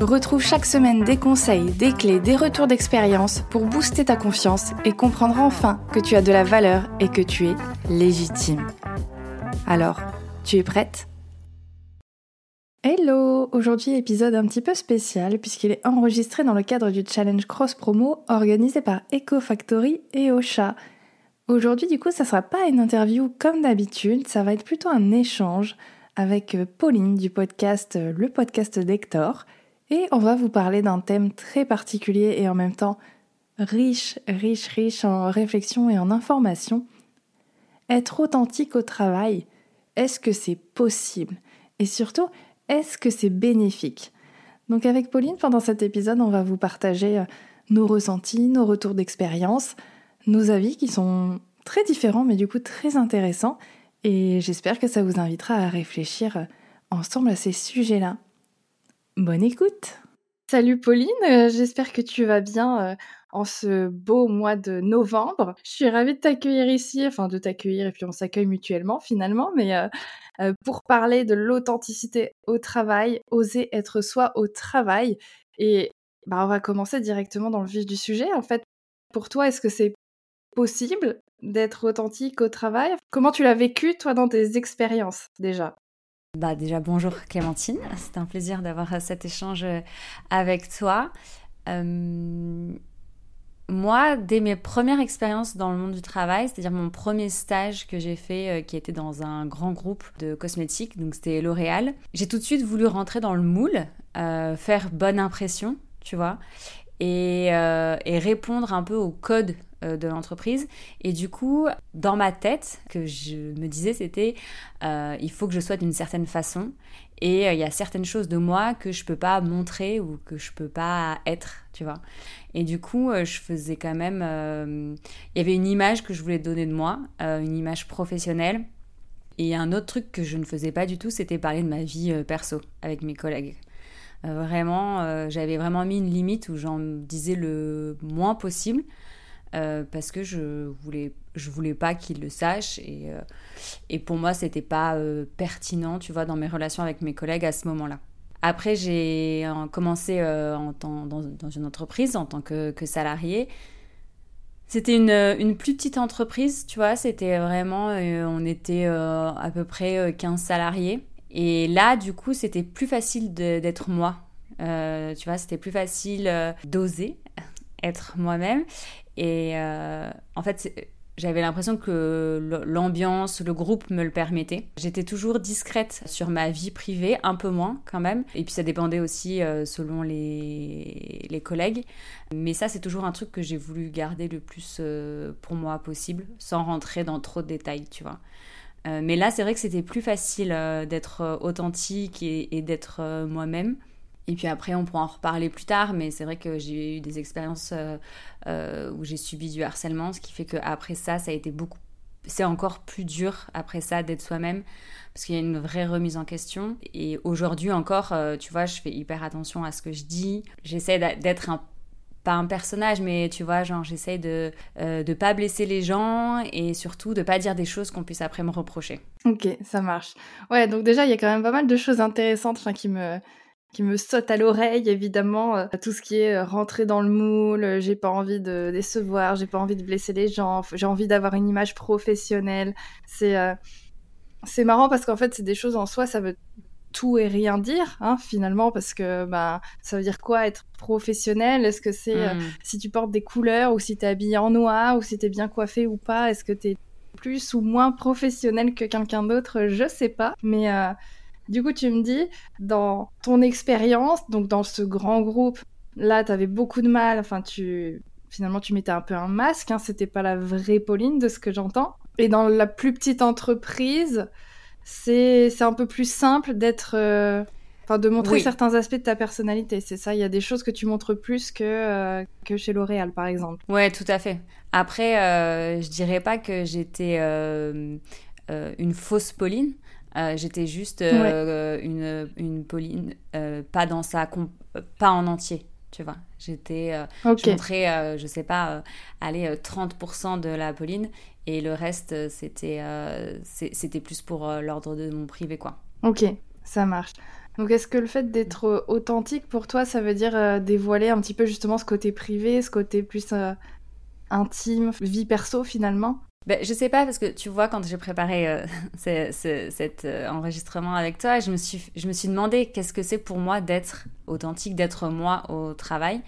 Retrouve chaque semaine des conseils, des clés, des retours d'expérience pour booster ta confiance et comprendre enfin que tu as de la valeur et que tu es légitime. Alors, tu es prête? Hello Aujourd'hui épisode un petit peu spécial puisqu'il est enregistré dans le cadre du challenge cross promo organisé par EcoFactory et Ocha. Aujourd'hui du coup ça sera pas une interview comme d'habitude, ça va être plutôt un échange avec Pauline du podcast Le Podcast d'Hector et on va vous parler d'un thème très particulier et en même temps riche, riche, riche en réflexion et en information. Être authentique au travail, est-ce que c'est possible? Et surtout, est-ce que c'est bénéfique? Donc avec Pauline, pendant cet épisode, on va vous partager euh, nos ressentis, nos retours d'expérience, nos avis qui sont très différents mais du coup très intéressants et j'espère que ça vous invitera à réfléchir euh, ensemble à ces sujets-là. Bonne écoute Salut Pauline, euh, j'espère que tu vas bien euh, en ce beau mois de novembre. Je suis ravie de t'accueillir ici, enfin de t'accueillir et puis on s'accueille mutuellement finalement, mais euh, pour parler de l'authenticité au travail, oser être soi au travail. Et bah, on va commencer directement dans le vif du sujet. En fait, pour toi, est-ce que c'est possible d'être authentique au travail? Comment tu l'as vécu toi dans tes expériences déjà? Bah déjà bonjour Clémentine, c'est un plaisir d'avoir cet échange euh, avec toi. Euh, moi, dès mes premières expériences dans le monde du travail, c'est-à-dire mon premier stage que j'ai fait, euh, qui était dans un grand groupe de cosmétiques, donc c'était L'Oréal, j'ai tout de suite voulu rentrer dans le moule, faire bonne impression, tu vois, et, et répondre un peu au code euh, de l'entreprise. Et du coup, dans ma tête, que je me disais, c'était euh, il faut que je sois d'une certaine façon. Et euh, il y a certaines choses de moi que je peux pas montrer ou que je peux pas être, tu vois. Et du coup, je faisais quand même. Il y avait une image que je voulais donner de moi, une image professionnelle. Et un autre truc que je ne faisais pas du tout, c'était parler de ma vie perso avec mes collègues. vraiment, j'avais vraiment mis une limite où j'en disais le moins possible. Euh, parce que je voulais je voulais pas qu'il le sache et, euh, et pour moi c'était pas euh, pertinent tu vois dans mes relations avec mes collègues à ce moment-là. Après j'ai commencé en dans, dans, une entreprise en tant que, que salarié. C'était une, une, plus petite entreprise tu vois c'était vraiment on était à peu près 15 salariés. Et là du coup c'était plus facile d'être moi. Tu vois c'était plus facile d'oser être moi-même et euh, en fait, j'avais l'impression que l'ambiance, le groupe me le permettait. J'étais toujours discrète sur ma vie privée, un peu moins quand même. Et puis ça dépendait aussi euh, selon les, collègues. Mais ça, c'est toujours un truc que j'ai voulu garder le plus euh, pour moi possible, sans rentrer dans trop de détails, tu vois. mais là, c'est vrai que c'était plus facile d'être authentique et d'être moi-même. Et puis après, on pourra en reparler plus tard, mais c'est vrai que j'ai eu des expériences euh, euh, où j'ai subi du harcèlement, ce qui fait qu'après ça, ça a été beaucoup. C'est encore plus dur après ça d'être soi-même, parce qu'il y a une vraie remise en question. Et aujourd'hui encore, euh, tu vois, je fais hyper attention à ce que je dis. J'essaie d'être un pas un personnage, mais tu vois, genre j'essaie de ne pas blesser les gens et surtout de pas dire des choses qu'on puisse après me reprocher. Ok, ça marche. Ouais, donc déjà il y a quand même pas mal de choses intéressantes qui me qui me saute à l'oreille, évidemment, euh, tout ce qui est euh, rentrer dans le moule, euh, j'ai pas envie de décevoir, j'ai pas envie de blesser les gens, j'ai envie d'avoir une image professionnelle. C'est c'est marrant parce qu'en fait, c'est des choses en soi, ça veut tout et rien dire, hein, finalement, parce que bah, ça veut dire quoi être professionnel? Est-ce que c'est hmm. si tu portes des couleurs ou si tu es habillé en noir ou si tu es bien coiffé ou pas Est-ce que tu es plus ou moins professionnel que quelqu'un d'autre? Je sais pas, mais du coup, tu me dis, dans ton expérience, donc dans ce grand groupe, là, tu avais beaucoup de mal, enfin, tu finalement, tu mettais un peu un masque, hein, c'était pas la vraie Pauline de ce que j'entends. Et dans la plus petite entreprise, c'est un peu plus simple d'être. Euh, Enfin, de montrer certains aspects de ta personnalité, c'est ça. Il y a des choses que tu montres plus que, euh, que chez L'Oréal, par exemple. Ouais, tout à fait. Après, euh, je dirais pas que j'étais euh, une fausse Pauline. J'étais juste une, une Pauline, pas dans sa pas en entier tu vois. J'étais, je montrais, je sais pas, aller 30% de la Pauline et le reste, c'était, c'était plus pour l'ordre de mon privé, quoi. Ok, ça marche. Donc est-ce que le fait d'être euh, authentique pour toi, ça veut dire euh, dévoiler un petit peu justement ce côté privé, ce côté plus euh, intime, vie perso finalement? Ben, je sais pas parce que tu vois quand j'ai préparé cet enregistrement avec toi, je me suis je me suis demandé qu'est-ce que c'est pour moi d'être authentique, d'être moi au travail.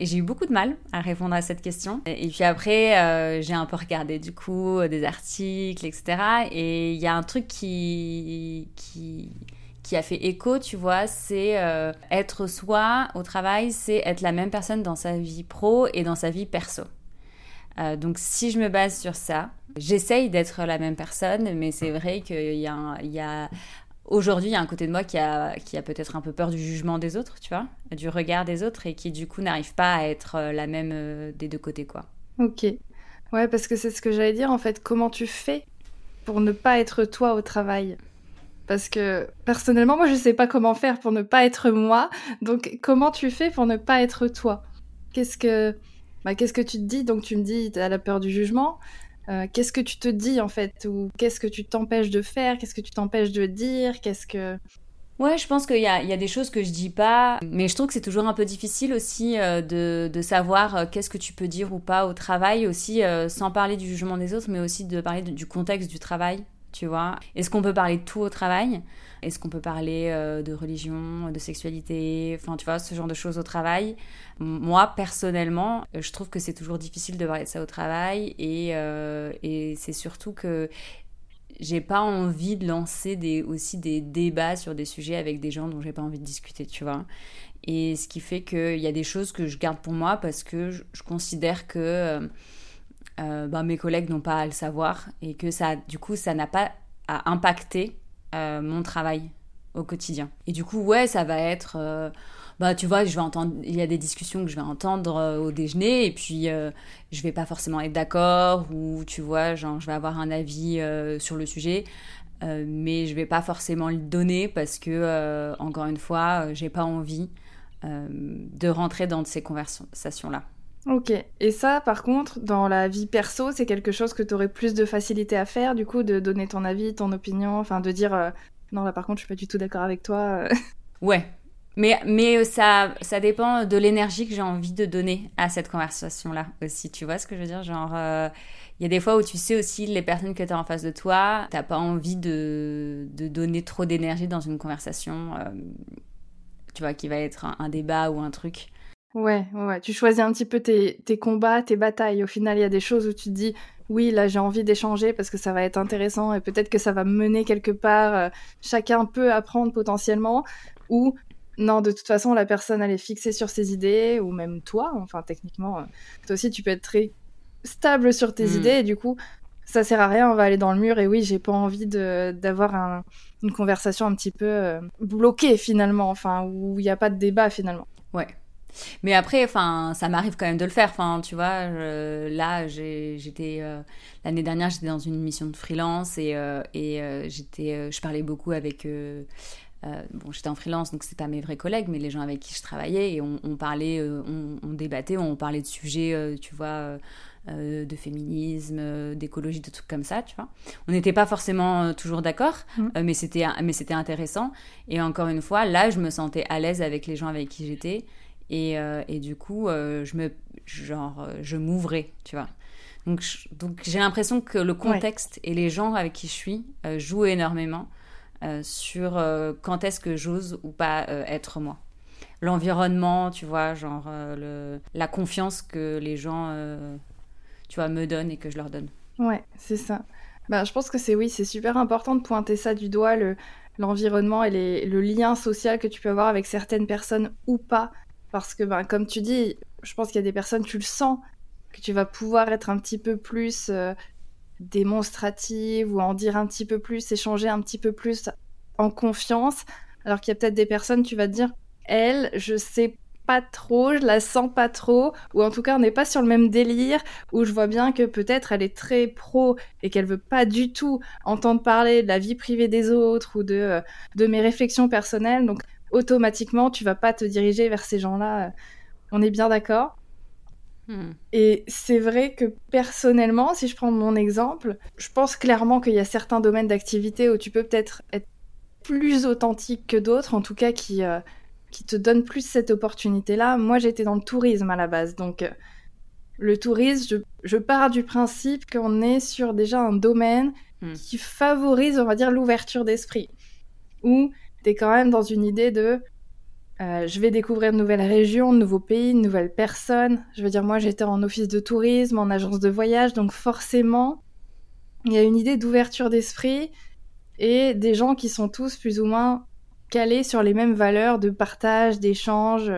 Et j'ai eu beaucoup de mal à répondre à cette question. Et, puis après, j'ai un peu regardé du coup des articles, etc. Et il y a un truc qui, qui, qui a fait écho, tu vois, c'est euh, être soi au travail, c'est être la même personne dans sa vie pro et dans sa vie perso. Euh, donc si je me base sur ça, j'essaye d'être la même personne, mais c'est vrai qu'il y a, y a aujourd'hui, il y a un côté de moi qui a, qui a peut-être un peu peur du jugement des autres, tu vois, du regard des autres, et qui du coup n'arrive pas à être euh, la même des deux côtés, quoi. Ok. Ouais, parce que c'est ce que j'allais dire, en fait, comment tu fais pour ne pas être toi au travail? Parce que personnellement, moi, je sais pas comment faire pour ne pas être moi. Donc, comment tu fais pour ne pas être toi? Qu'est-ce que, bah, qu'est-ce que tu te dis? Donc, tu me dis, tu as la peur du jugement. Euh, qu'est-ce que tu te dis en fait? Ou qu'est-ce que tu t'empêches de faire? Qu'est-ce que tu t'empêches de dire? Qu'est-ce que Ouais, je pense qu'il y, y a, des choses que je dis pas, mais je trouve que c'est toujours un peu difficile aussi euh, de, de, savoir euh, qu'est-ce que tu peux dire ou pas au travail, aussi sans parler du jugement des autres, mais aussi de parler du contexte du travail tu vois. Est-ce qu'on peut parler de tout au travail? Est-ce qu'on peut parler euh, de religion, de sexualité, enfin, tu vois, ce genre de choses au travail? Moi, personnellement, euh, je trouve que c'est toujours difficile de parler de ça au travail et, euh, c'est surtout que j'ai pas envie de lancer aussi des débats sur des sujets avec des gens dont j'ai pas envie de discuter, tu vois? Et ce qui fait qu'il y a des choses que je garde pour moi parce que je, considère que ben, mes collègues n'ont pas à le savoir et que ça, du coup, ça n'a pas à impacter euh, mon travail au quotidien. Et du coup, ouais, ça va être, euh, bah, tu vois, je vais entendre, il y a des discussions que je vais entendre au déjeuner et puis je vais pas forcément être d'accord ou tu vois, je vais avoir un avis sur le sujet. mais je vais pas forcément le donner parce que, encore une fois, j'ai pas envie de rentrer dans ces conversations-là. Ok. Et ça, par contre, dans la vie perso, c'est quelque chose que tu aurais plus de facilité à faire, du coup, de donner ton avis, ton opinion, enfin, de dire euh, non, là, par contre, je suis pas du tout d'accord avec toi. Euh. Ouais. Mais, mais ça, ça dépend de l'énergie que j'ai envie de donner à cette conversation-là aussi. Tu vois ce que je veux dire? Genre, euh, il y a des fois où tu sais aussi les personnes que tu as en face de toi, t'as pas envie de, de donner trop d'énergie dans une conversation, tu vois, qui va être un débat ou un truc. Ouais, ouais, tu choisis un petit peu tes, combats, tes batailles. Au final, il y a des choses où tu te dis, oui, là j'ai envie d'échanger parce que ça va être intéressant et peut-être que ça va mener quelque part. Euh, chacun peut apprendre potentiellement. Ou non, de toute façon, la personne elle est fixée sur ses idées, ou même toi, enfin techniquement, euh, toi aussi tu peux être très stable sur tes hmm. idées et du coup, ça sert à rien, on va aller dans le mur et oui, j'ai pas envie d'avoir une conversation un petit peu euh, bloquée finalement, enfin, où il n'y a pas de débat finalement. Ouais. Mais après, enfin, ça m'arrive quand même de le faire. Enfin, tu vois, là, j'étais euh, l'année dernière, j'étais dans une mission de freelance et, euh, et euh, j'étais, je parlais beaucoup avec. bon, j'étais en freelance, donc c'est pas mes vrais collègues, mais les gens avec qui je travaillais et on, parlait, on, débattait, on parlait de sujets, tu vois. de féminisme, d'écologie, de trucs comme ça, tu vois. On n'était pas forcément toujours d'accord, mmh. mais c'était mais c'était intéressant. Et encore une fois, là, je me sentais à l'aise avec les gens avec qui j'étais. Et, euh, et du coup, euh, je me, genre, euh, je m'ouvrais, tu vois. Donc, donc j'ai l'impression que le contexte et les gens avec qui je suis jouent énormément sur quand est-ce que j'ose ou pas être moi. L'environnement, tu vois, genre le, la confiance que les gens, tu vois, me donnent et que je leur donne. Ouais, c'est ça. Ben, je pense que c'est oui, c'est super important de pointer ça du doigt, le, l'environnement et les, le lien social que tu peux avoir avec certaines personnes ou pas parce que, ben, comme tu dis, je pense qu'il y a des personnes, tu le sens, que tu vas pouvoir être un petit peu plus euh, démonstrative ou en dire un petit peu plus, échanger un petit peu plus en confiance. Alors qu'il y a peut-être des personnes, tu vas te dire, elle, je sais pas trop, je la sens pas trop, ou en tout cas on n'est pas sur le même délire, où je vois bien que peut-être elle est très pro et qu'elle veut pas du tout entendre parler de la vie privée des autres ou de, euh, de mes réflexions personnelles, donc automatiquement tu vas pas te diriger vers ces gens-là. On est bien d'accord hmm. Et c'est vrai que personnellement, si je prends mon exemple, je pense clairement qu'il y a certains domaines d'activité où tu peux peut-être être plus authentique que d'autres, en tout cas qui, euh, qui te donne plus cette opportunité-là. Moi, j'étais dans le tourisme à la base, donc euh, le tourisme, je, pars du principe qu'on est sur déjà un domaine hmm. qui favorise, on va dire, l'ouverture d'esprit, où quand même dans une idée de euh, je vais découvrir de nouvelles régions, de nouveaux pays, de nouvelles personnes. Je veux dire, moi, j'étais en office de tourisme, en agence de voyage, donc forcément, il y a une idée d'ouverture d'esprit et des gens qui sont tous plus ou moins calés sur les mêmes valeurs de partage, d'échange.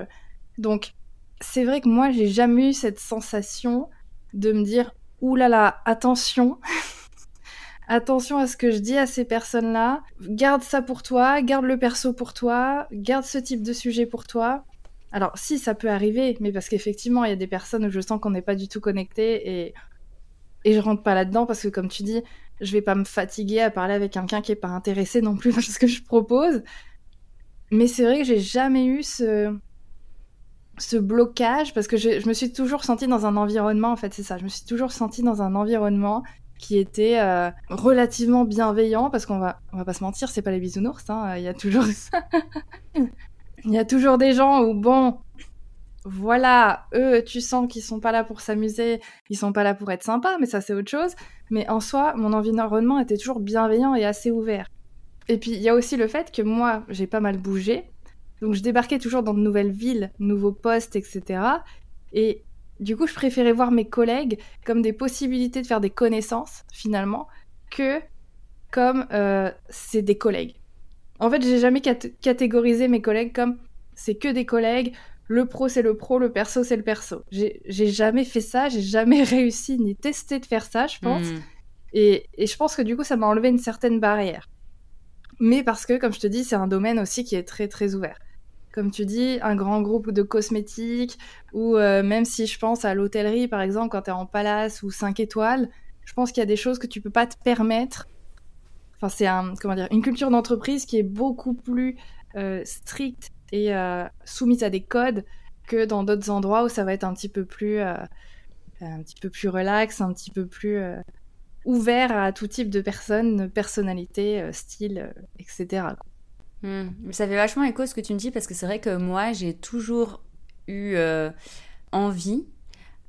Donc, c'est vrai que moi, j'ai jamais eu cette sensation de me dire Ouh là là, attention, attention à ce que je dis à ces personnes-là, garde ça pour toi, garde le perso pour toi, garde ce type de sujet pour toi. Alors, si, ça peut arriver, mais parce qu'effectivement, il y a des personnes où je sens qu'on n'est pas du tout connecté et, et je rentre pas là-dedans parce que, comme tu dis, je vais pas me fatiguer à parler avec quelqu'un qui est pas intéressé non plus par ce que je propose. Mais c'est vrai que j'ai jamais eu ce, ce blocage parce que je, me suis toujours sentie dans un environnement, en fait, c'est ça. Je me suis toujours sentie dans un environnement qui était euh, relativement bienveillant parce qu'on va, on va pas se mentir, c'est pas les bisounours, hein, il y a toujours il y a toujours des gens où, bon, voilà, eux, tu sens qu'ils sont pas là pour s'amuser, ils sont pas là pour être sympas, mais ça c'est autre chose. Mais en soi, mon environnement était toujours bienveillant et assez ouvert. Et puis il y a aussi le fait que moi, j'ai pas mal bougé. Donc je débarquais toujours dans de nouvelles villes, nouveaux postes, etc. Et du coup, je préférais voir mes collègues comme des possibilités de faire des connaissances, finalement, que comme euh, c'est des collègues. En fait, j'ai jamais catégorisé mes collègues comme c'est que des collègues, le pro c'est le pro, le perso c'est le perso. J'ai jamais fait ça, j'ai jamais réussi ni testé de faire ça, je pense. Hmm. Et, et, je pense que du coup, ça m'a enlevé une certaine barrière mais parce que, comme je te dis, c'est un domaine aussi qui est très très ouvert. Comme tu dis, un grand groupe de cosmétiques, ou euh, même si je pense à l'hôtellerie, par exemple, quand tu es en palace ou 5 étoiles, je pense qu'il y a des choses que tu peux pas te permettre. Enfin, c'est un, comment dire, une culture d'entreprise qui est beaucoup plus euh, stricte et euh, soumise à des codes que dans d'autres endroits où ça va être un petit peu plus, un petit peu plus relax, un petit peu plus ouvert à tout type de personnes, personnalités, style, etc. Hmm. Ça fait vachement écho ce que tu me dis parce que c'est vrai que moi j'ai toujours eu euh, envie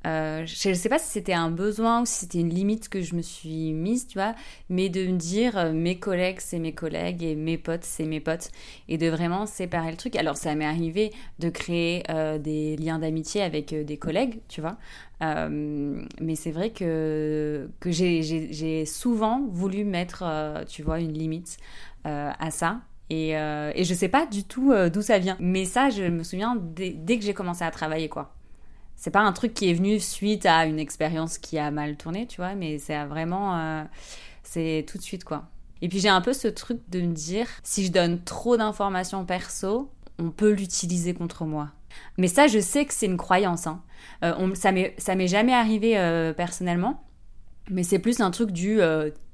euh, je ne sais pas si c'était un besoin ou si c'était une limite que je me suis mise, tu vois, mais de me dire euh, mes collègues c'est mes collègues et mes potes c'est mes potes et de vraiment séparer le truc. Alors ça m'est arrivé de créer des liens d'amitié avec des collègues, tu vois, mais c'est vrai que, que j'ai souvent voulu mettre, tu vois, une limite à ça. Et, et je sais pas du tout d'où ça vient. Mais ça, je me souviens dès que j'ai commencé à travailler, quoi c'est pas un truc qui est venu suite à une expérience qui a mal tourné, tu vois, mais c'est vraiment. Euh, c'est tout de suite, quoi. Et puis j'ai un peu ce truc de me dire, si je donne trop d'informations perso, on peut l'utiliser contre moi. Mais ça, je sais que c'est une croyance. Hein. Euh, ça m'est jamais arrivé euh, personnellement, mais c'est plus un truc du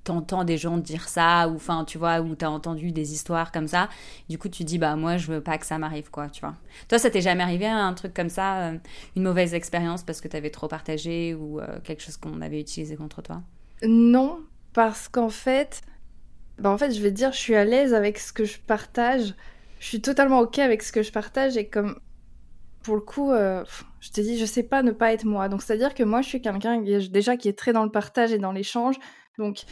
t'entends des gens dire ça, ou enfin, tu vois, ou t'as entendu des histoires comme ça. Du coup, tu dis, bah, moi, je veux pas que ça m'arrive, quoi, tu vois. Toi, ça t'est jamais arrivé, un truc comme ça, euh, une mauvaise expérience parce que t'avais trop partagé ou euh, quelque chose qu'on avait utilisé contre toi? Non, parce qu'en fait, bah, en fait, je vais te dire, je suis à l'aise avec ce que je partage. Je suis totalement OK avec ce que je partage et comme pour le coup, euh, je te dis, je sais pas ne pas être moi. Donc, c'est-à-dire que moi, je suis quelqu'un déjà qui est très dans le partage et dans l'échange. Donc,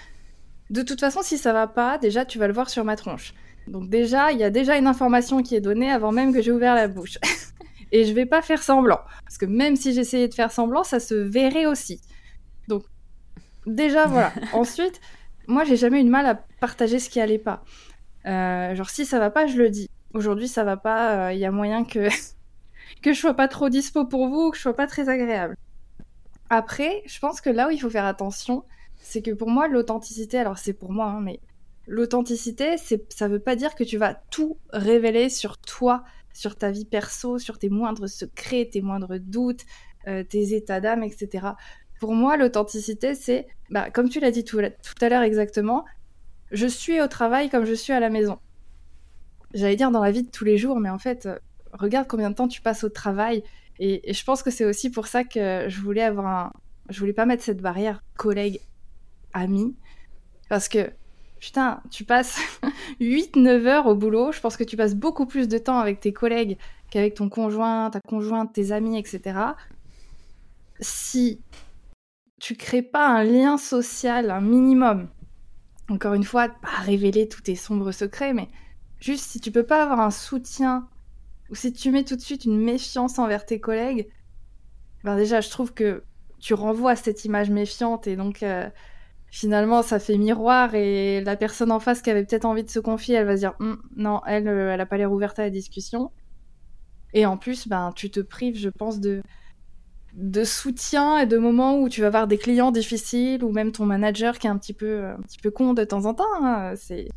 de toute façon, si ça va pas, déjà, tu vas le voir sur ma tronche. Donc déjà, il y a déjà une information qui est donnée avant même que j'ai ouvert la bouche. Et je vais pas faire semblant. Parce que même si j'essayais de faire semblant, ça se verrait aussi. Donc, déjà, voilà. Ensuite, moi, j'ai jamais eu de mal à partager ce qui allait pas. Euh, genre, si ça va pas, je le dis. Aujourd'hui, ça va pas, il euh, y a moyen que... que je sois pas trop dispo pour vous, que je sois pas très agréable. Après, je pense que là où il faut faire attention, c'est que pour moi, l'authenticité, alors c'est pour moi, hein, mais l'authenticité, ça veut pas dire que tu vas tout révéler sur toi, sur ta vie perso, sur tes moindres secrets, tes moindres doutes, euh, tes états d'âme, etc. Pour moi, l'authenticité, c'est, bah, comme tu l'as dit tout, à l'heure exactement, je suis au travail comme je suis à la maison. J'allais dire dans la vie de tous les jours, mais en fait, euh, regarde combien de temps tu passes au travail. Et, et je pense que c'est aussi pour ça que je voulais avoir un... Je voulais pas mettre cette barrière collègue, ami, parce que putain, tu passes 8-9 heures au boulot. Je pense que tu passes beaucoup plus de temps avec tes collègues qu'avec ton conjoint, ta conjointe, tes amis, etc. Si tu crées pas un lien social, un minimum, encore une fois, pas révéler tous tes sombres secrets, mais juste si tu peux pas avoir un soutien ou si tu mets tout de suite une méfiance envers tes collègues, ben déjà, je trouve que tu renvoies cette image méfiante et donc. Euh, finalement ça fait miroir et la personne en face qui avait peut-être envie de se confier, elle va se dire hum, non, elle, euh, elle a pas l'air ouverte à la discussion. Et en plus, ben, tu te prives, je pense, de, de soutien et de moments où tu vas avoir des clients difficiles ou même ton manager qui est un petit peu, un petit peu con de temps en temps. Hein, c'est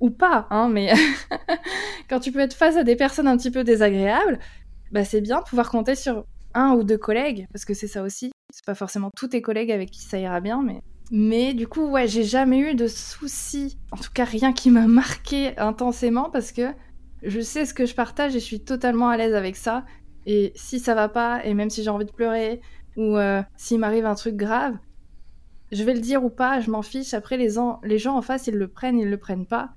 ou pas, hein, mais quand tu peux être face à des personnes un petit peu désagréables, bah, c'est bien de pouvoir compter sur un ou deux collègues, parce que c'est ça aussi. C'est pas forcément tous tes collègues avec qui ça ira bien, mais mais du coup, ouais, j'ai jamais eu de soucis. En tout cas, rien qui m'a marqué intensément parce que je sais ce que je partage et je suis totalement à l'aise avec ça. Et si ça va pas, et même si j'ai envie de pleurer, ou euh, s'il m'arrive un truc grave, je vais le dire ou pas, je m'en fiche. Après, les, les gens en face, ils le prennent, ils le prennent pas.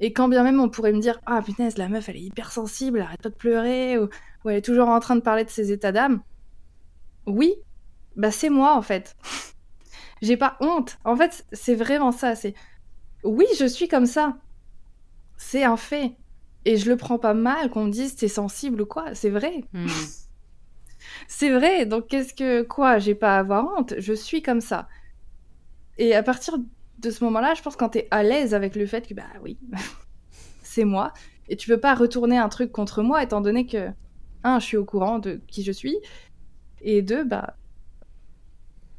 Et quand bien même on pourrait me dire Ah punaise, la meuf elle est hyper sensible, arrête pas de pleurer, ou, ou elle est toujours en train de parler de ses états d'âme. Oui, bah c'est moi en fait. J'ai pas honte. En fait, c'est vraiment ça. C'est oui, je suis comme ça. C'est un fait. Et je le prends pas mal qu'on me dise t'es sensible ou quoi. C'est vrai. Hmm. c'est vrai. Donc qu'est-ce que quoi J'ai pas à avoir honte. Je suis comme ça. Et à partir de ce moment-là, je pense quand t'es à l'aise avec le fait que bah oui, c'est moi. Et tu peux pas retourner un truc contre moi étant donné que un, je suis au courant de qui je suis, et deux, bah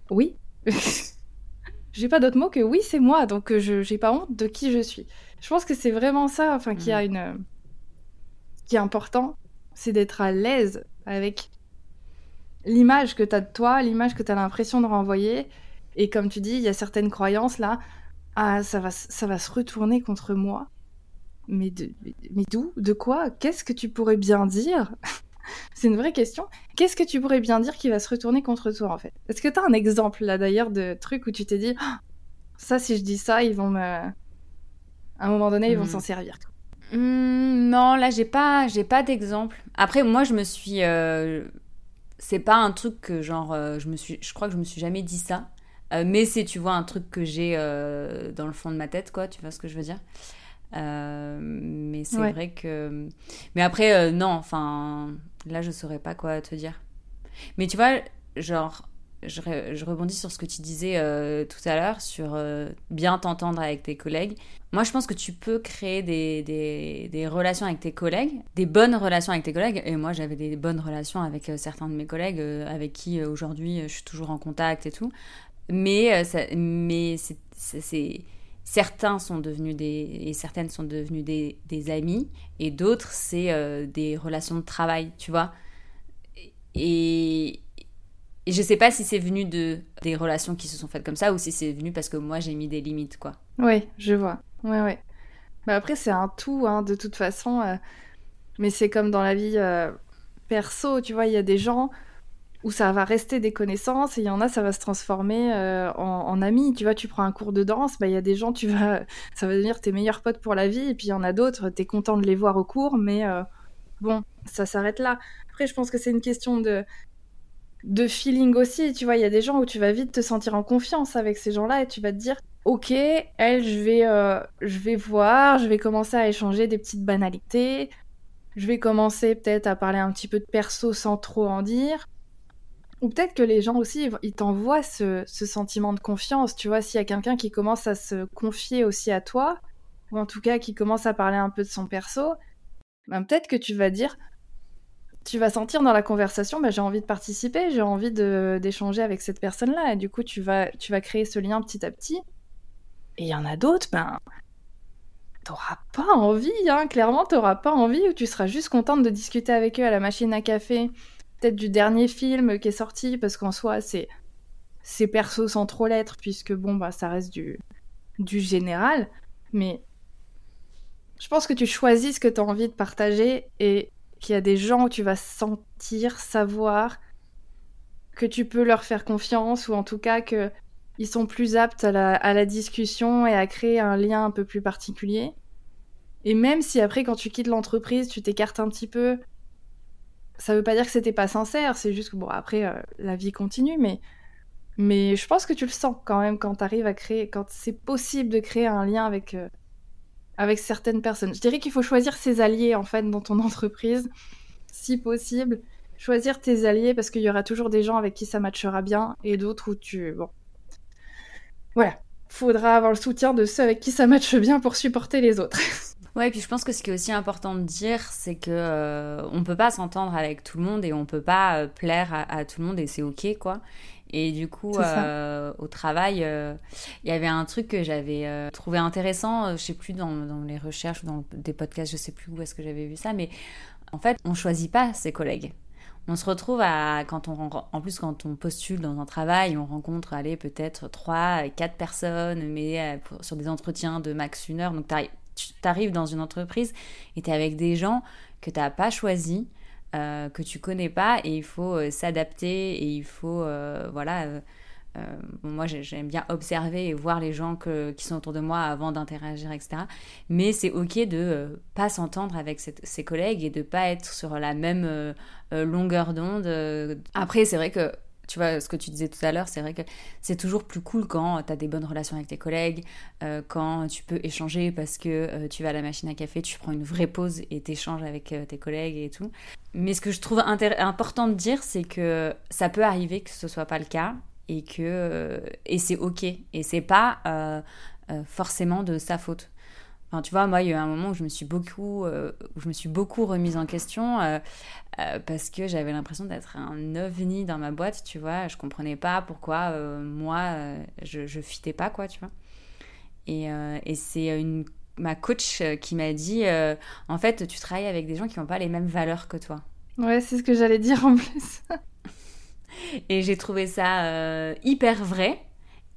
oui, j'ai pas d'autre mot que oui, c'est moi, donc euh, je j'ai pas honte de qui je suis. Je pense que c'est vraiment ça, enfin, qui a mm. une, qui est important, c'est d'être à l'aise avec l'image que tu as de toi, l'image que tu as l'impression de renvoyer. Et comme tu dis, il y a certaines croyances là, ah, ça va, ça va se retourner contre moi. Mais mais d'où? De quoi? Qu'est-ce que tu pourrais bien dire? C'est une vraie question. Qu'est-ce que tu pourrais bien dire qui va se retourner contre toi en fait? Est-ce que tu as un exemple là d'ailleurs de truc où tu t'es dit ah, ça si je dis ça ils vont me à un moment donné ils vont hmm. s'en servir hmm, Non là j'ai pas j'ai pas d'exemple. Après moi je me suis euh, c'est pas un truc que genre euh, je me suis je crois que je me suis jamais dit ça. Euh, mais c'est tu vois un truc que j'ai dans le fond de ma tête quoi tu vois ce que je veux dire? Euh, mais c'est vrai que. Mais après, non, enfin, là, je saurais pas quoi te dire. Mais tu vois, genre, je, rebondis sur ce que tu disais euh, tout à l'heure, sur bien t'entendre avec tes collègues. Moi, je pense que tu peux créer des, des, relations avec tes collègues, des bonnes relations avec tes collègues. Et moi, j'avais des bonnes relations avec certains de mes collègues, avec qui aujourd'hui je suis toujours en contact et tout. Mais, mais c'est certains sont devenus des et certaines sont devenues des, des amis et d'autres c'est euh, des relations de travail tu vois. Et, et je sais pas si c'est venu de des relations qui se sont faites comme ça ou si c'est venu parce que moi j'ai mis des limites quoi. Oui je vois. Ouais ouais. Bah après c'est un tout hein, de toute façon euh, mais c'est comme dans la vie euh, perso tu vois il y a des gens où ça va rester des connaissances et il y en a ça va se transformer euh, en, amis. Tu vois tu prends un cours de danse bah il y a des gens tu vas ça va devenir tes meilleurs potes pour la vie et puis il y en a d'autres tu es content de les voir au cours mais euh, bon ça s'arrête là. Après je pense que c'est une question de de feeling aussi tu vois. Il y a des gens où tu vas vite te sentir en confiance avec ces gens là et tu vas te dire ok elle je vais euh, je vais voir je vais commencer à échanger des petites banalités. Je vais commencer peut-être à parler un petit peu de perso sans trop en dire ou peut-être que les gens aussi, ils t'envoient ce, sentiment de confiance. Tu vois, s'il y a quelqu'un qui commence à se confier aussi à toi, ou en tout cas qui commence à parler un peu de son perso, ben peut-être que tu vas dire, tu vas sentir dans la conversation, ben j'ai envie de participer, j'ai envie d'échanger avec cette personne-là. Et du coup, tu vas, tu vas créer ce lien petit à petit. Et il y en a d'autres, ben, t'auras pas envie, hein, clairement, t'auras pas envie, ou tu seras juste contente de discuter avec eux à la machine à café, peut-être du dernier film qui est sorti, parce qu'en soi, c'est c'est perso sans trop l'être, puisque bon, bah, ça reste du, du général, mais je pense que tu choisis ce que tu as envie de partager et qu'il y a des gens où tu vas sentir, savoir que tu peux leur faire confiance, ou en tout cas que ils sont plus aptes à la, discussion et à créer un lien un peu plus particulier. Et même si après, quand tu quittes l'entreprise, tu t'écartes un petit peu, ça veut pas dire que c'était pas sincère, c'est juste que bon, après, euh, la vie continue, mais, mais je pense que tu le sens quand même quand tu arrives à créer, quand c'est possible de créer un lien avec, euh, avec certaines personnes. Je dirais qu'il faut choisir ses alliés en fait dans ton entreprise, si possible. Choisir tes alliés parce qu'il y aura toujours des gens avec qui ça matchera bien et d'autres où tu. Bon, voilà, faudra avoir le soutien de ceux avec qui ça matche bien pour supporter les autres. Ouais, et puis je pense que ce qui est aussi important de dire, c'est que euh, on peut pas s'entendre avec tout le monde et on peut pas euh, plaire à, tout le monde et c'est ok quoi. Et du coup, euh, au travail, il y avait un truc que j'avais trouvé intéressant, je sais plus dans, dans, les recherches ou dans des podcasts, je sais plus où est-ce que j'avais vu ça, mais en fait, on choisit pas ses collègues on se retrouve à quand on en plus quand on postule dans un travail, on rencontre aller peut-être trois, quatre personnes, mais euh, sur des entretiens de max une heure. Donc tu arrives dans une entreprise et tu es avec des gens que tu n'as pas choisi, euh, que tu connais pas et il faut euh, s'adapter et il faut voilà euh, moi, j'aime bien observer et voir les gens qui sont autour de moi avant d'interagir, etc. Mais c'est ok de pas s'entendre avec ses collègues et de pas être sur la même longueur d'onde. Après, c'est vrai que tu vois, ce que tu disais tout à l'heure, c'est vrai que c'est toujours plus cool quand tu as des bonnes relations avec tes collègues, quand tu peux échanger parce que tu vas à la machine à café, tu prends une vraie pause et t'échanges avec tes collègues et tout. Mais ce que je trouve important de dire, c'est que ça peut arriver que ce soit pas le cas et que euh, et c'est ok et c'est pas euh, euh, forcément de sa faute. Enfin, tu vois, moi, il y a eu un moment où je me suis beaucoup, où je me suis beaucoup remise en question parce que j'avais l'impression d'être un ovni dans ma boîte, tu vois. Je comprenais pas pourquoi moi, je, je fitais pas, quoi, tu vois. Et, et c'est une ma coach qui m'a dit, en fait, tu travailles avec des gens qui n'ont pas les mêmes valeurs que toi. Ouais, c'est ce que j'allais dire en plus. Et j'ai trouvé ça euh, hyper vrai.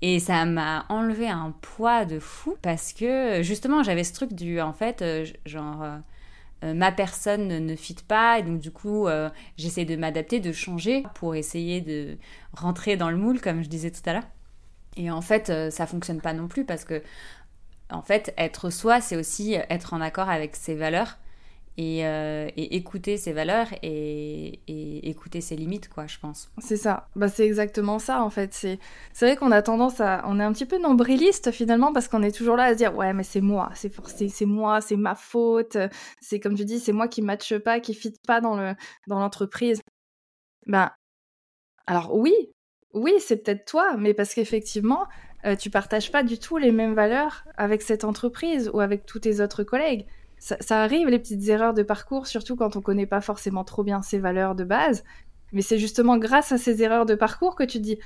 Et ça m'a enlevé un poids de fou parce que justement j'avais ce truc du en fait euh, genre euh, ma personne ne fit pas et donc du coup j'essaie de m'adapter, de changer pour essayer de rentrer dans le moule comme je disais tout à l'heure. Et en fait ça fonctionne pas non plus parce que en fait être soi c'est aussi être en accord avec ses valeurs euh, et, écouter ses valeurs et, écouter ses limites, quoi, je pense. C'est ça. Bah, c'est exactement ça, en fait. C'est, c'est vrai qu'on a tendance à. On est un petit peu nombriliste, finalement, parce qu'on est toujours là à se dire Ouais, mais c'est moi, c'est, c'est, c'est moi, c'est ma faute. C'est comme tu dis, c'est moi qui ne matche pas, qui ne fit pas dans, le, dans l'entreprise. Ben. Alors, oui, oui, c'est peut-être toi, mais parce qu'effectivement, euh, tu partages pas du tout les mêmes valeurs avec cette entreprise ou avec tous tes autres collègues ça, arrive, les petites erreurs de parcours, surtout quand on connaît pas forcément trop bien ses valeurs de base. Mais c'est justement grâce à ces erreurs de parcours que tu dis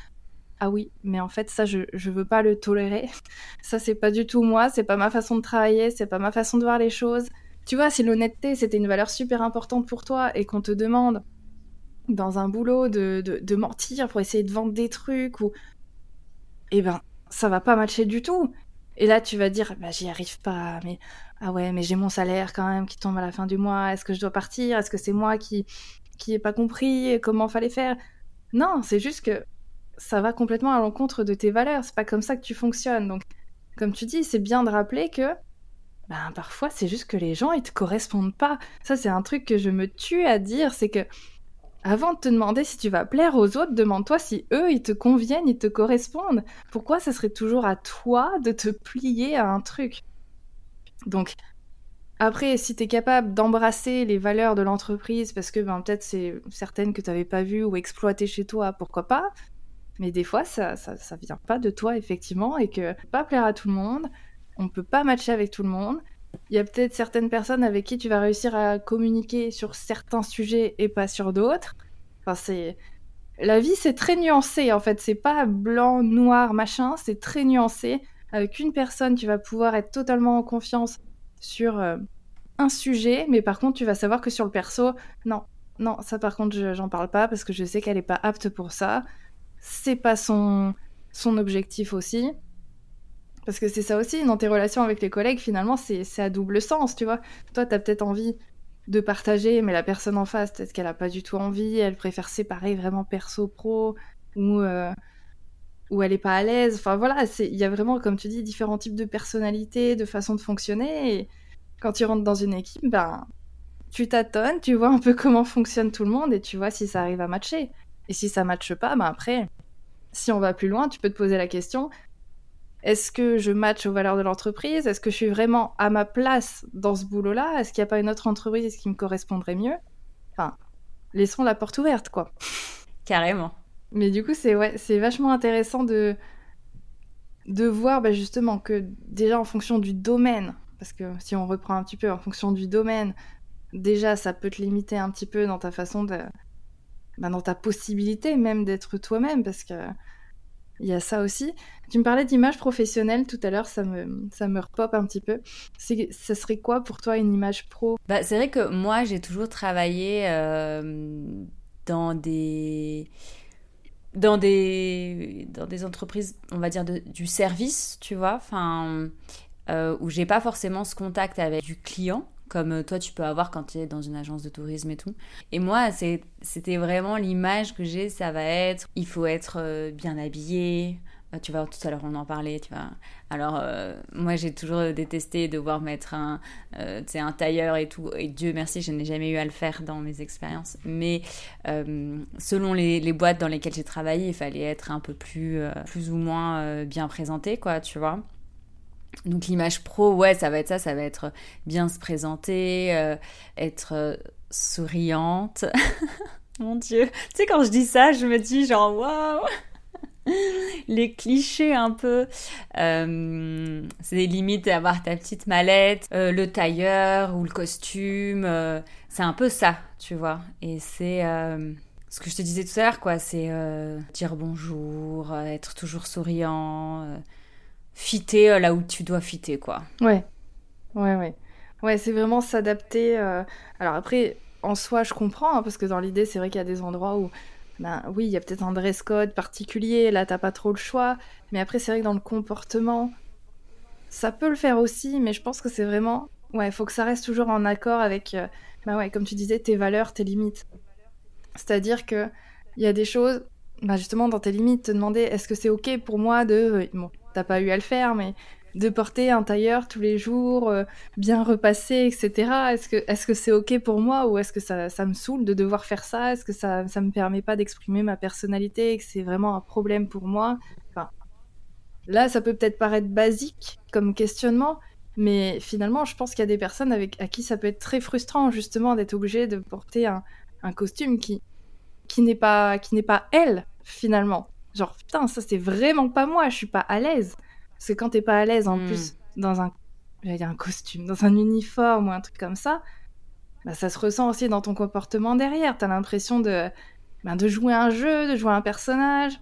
ah oui, mais en fait ça je je veux pas le tolérer. Ça c'est pas du tout moi, c'est pas ma façon de travailler, c'est pas ma façon de voir les choses. Tu vois, si l'honnêteté c'était une valeur super importante pour toi et qu'on te demande dans un boulot de, de, mentir pour essayer de vendre des trucs ou eh ben ça va pas matcher du tout. Et là tu vas dire bah j'y arrive pas, mais ah ouais, mais j'ai mon salaire quand même qui tombe à la fin du mois, est-ce que je dois partir? Est-ce que c'est moi qui qui n'ai pas compris? Comment fallait faire? Non, c'est juste que ça va complètement à l'encontre de tes valeurs, c'est pas comme ça que tu fonctionnes. Donc comme tu dis, c'est bien de rappeler que ben parfois c'est juste que les gens ils te correspondent pas. Ça c'est un truc que je me tue à dire, c'est que avant de te demander si tu vas plaire aux autres, demande-toi si eux, ils te conviennent, ils te correspondent. Pourquoi ça serait toujours à toi de te plier à un truc? Donc, après, si tu es capable d'embrasser les valeurs de l'entreprise, parce que ben, peut-être c'est certaines que tu n'avais pas vues ou exploitées chez toi, pourquoi pas Mais des fois, ça, ça, vient pas de toi, effectivement, et que pas plaire à tout le monde, on peut pas matcher avec tout le monde. Il y a peut-être certaines personnes avec qui tu vas réussir à communiquer sur certains sujets et pas sur d'autres. Enfin, c'est... La vie, c'est très nuancé, en fait. C'est pas blanc, noir, machin, c'est très nuancé. Avec une personne, tu vas pouvoir être totalement en confiance sur euh, un sujet, mais par contre, tu vas savoir que sur le perso, non, non, ça par contre, j'en parle pas parce que je sais qu'elle est pas apte pour ça. C'est pas son, son objectif aussi. Parce que c'est ça aussi, dans tes relations avec les collègues, finalement, c'est à double sens, tu vois. Toi, t'as peut-être envie de partager, mais la personne en face, peut-être qu'elle a pas du tout envie, elle préfère séparer vraiment perso-pro, ou, euh, ou elle est pas à l'aise. Enfin voilà, il y a vraiment, comme tu dis, différents types de personnalités, de façons de fonctionner, et quand tu rentres dans une équipe, ben, tu tâtonnes, tu vois un peu comment fonctionne tout le monde, et tu vois si ça arrive à matcher. Et si ça matche pas, ben après, si on va plus loin, tu peux te poser la question, est-ce que je match aux valeurs de l'entreprise? Est-ce que je suis vraiment à ma place dans ce boulot-là? Est-ce qu'il n'y a pas une autre entreprise qui me correspondrait mieux? Enfin, laissons la porte ouverte, quoi. Carrément. Mais du coup, c'est ouais, vachement intéressant de de voir bah, justement que déjà en fonction du domaine, parce que si on reprend un petit peu en fonction du domaine, déjà ça peut te limiter un petit peu dans ta façon de, bah, dans ta possibilité même d'être toi-même, parce que il y a ça aussi. Tu me parlais d'image professionnelle tout à l'heure, ça me, ça me repop un petit peu. Ça serait quoi pour toi une image pro? Bah, C'est vrai que moi, j'ai toujours travaillé euh, dans des dans des dans des entreprises on va dire du service tu vois enfin euh, où j'ai pas forcément ce contact avec du client comme euh, toi tu peux avoir quand tu es dans une agence de tourisme et tout. Et moi, c'était vraiment l'image que j'ai, ça va être, il faut être euh, bien habillé. Euh, tu vois, tout à l'heure on en parlait, tu vois. Alors, moi j'ai toujours détesté devoir mettre un, un tailleur et tout. Et Dieu merci, je n'ai jamais eu à le faire dans mes expériences. Mais selon les, boîtes dans lesquelles j'ai travaillé, il fallait être un peu plus, plus ou moins bien présenté, quoi, tu vois. Donc l'image pro, ouais, ça va être ça, ça va être bien se présenter, euh, être euh, souriante. Mon Dieu, tu sais quand je dis ça, je me dis genre waouh, les clichés un peu. Euh, c'est des limites d'avoir ta petite mallette, le tailleur ou le costume. c'est un peu ça, tu vois. Et c'est ce que je te disais tout à l'heure, quoi. C'est dire bonjour, être toujours souriant fitter euh, là où tu dois fitter, quoi. Ouais, ouais, ouais. Ouais, c'est vraiment s'adapter. Euh, alors après, en soi, je comprends, hein, parce que dans l'idée, c'est vrai qu'il y a des endroits où, ben oui, il y a peut-être un dress code particulier, là, t'as pas trop le choix. Mais après, c'est vrai que dans le comportement, ça peut le faire aussi, mais je pense que c'est vraiment. Ouais, faut que ça reste toujours en accord avec, euh, ben ouais, comme tu disais, tes valeurs, tes limites. C'est-à-dire que il y a des choses, ben justement, dans tes limites, te demander est-ce que c'est ok pour moi de. Bon, t'as pas eu à le faire, mais de porter un tailleur tous les jours, euh, bien repassé, etc. Est-ce que que c'est ok pour moi ou est-ce que ça, me saoule de devoir faire ça? Est-ce que ça ça me permet pas d'exprimer ma personnalité et que c'est vraiment un problème pour moi? Là, ça peut peut-être paraître basique comme questionnement, mais finalement, je pense qu'il y a des personnes avec à qui ça peut être très frustrant justement d'être obligé de porter un, un costume qui qui n'est pas qui n'est pas elle finalement. Genre, putain, ça c'est vraiment pas moi, je suis pas à l'aise. Parce que quand t'es pas à l'aise en hmm. plus dans un, dire un costume, dans un uniforme ou un truc comme ça, bah, ça se ressent aussi dans ton comportement derrière. T'as l'impression de, ben, de jouer un jeu, de jouer un personnage.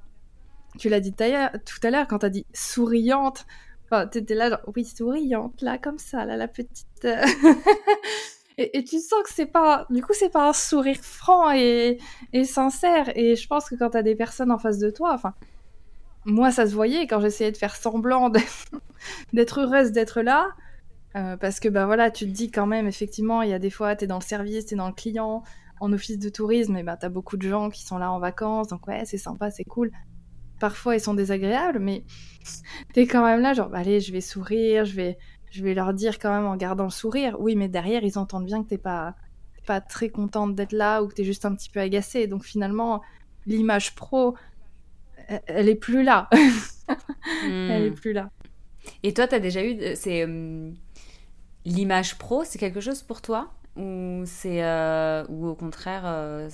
Tu l'as dit tout à l'heure quand t'as dit souriante. Enfin, t'étais là, genre, oui, souriante, là, comme ça, là, la petite. Euh, et, tu sens que c'est pas, du coup, c'est pas un sourire franc et, sincère. Et je pense que quand t'as des personnes en face de toi, enfin, moi, ça se voyait quand j'essayais de faire semblant d'être heureuse d'être là. Euh, parce que, bah voilà, tu te dis quand même, effectivement, il y a des fois, t'es dans le service, t'es dans le client, en office de tourisme, et bah t'as beaucoup de gens qui sont là en vacances, donc ouais, c'est sympa, c'est cool. Parfois, ils sont désagréables, mais t'es quand même là, genre, bah, allez, je vais sourire, je vais, je vais leur dire quand même en gardant le sourire. Oui, mais derrière, ils entendent bien que t'es pas, pas très contente d'être là ou que t'es juste un petit peu agacée. Donc finalement, l'image pro, elle, est plus là. Elle est hmm. plus là. Et toi, t'as déjà eu. C'est. Euh, l'image pro, c'est quelque chose pour toi? Ou c'est. Euh, ou au contraire. Euh,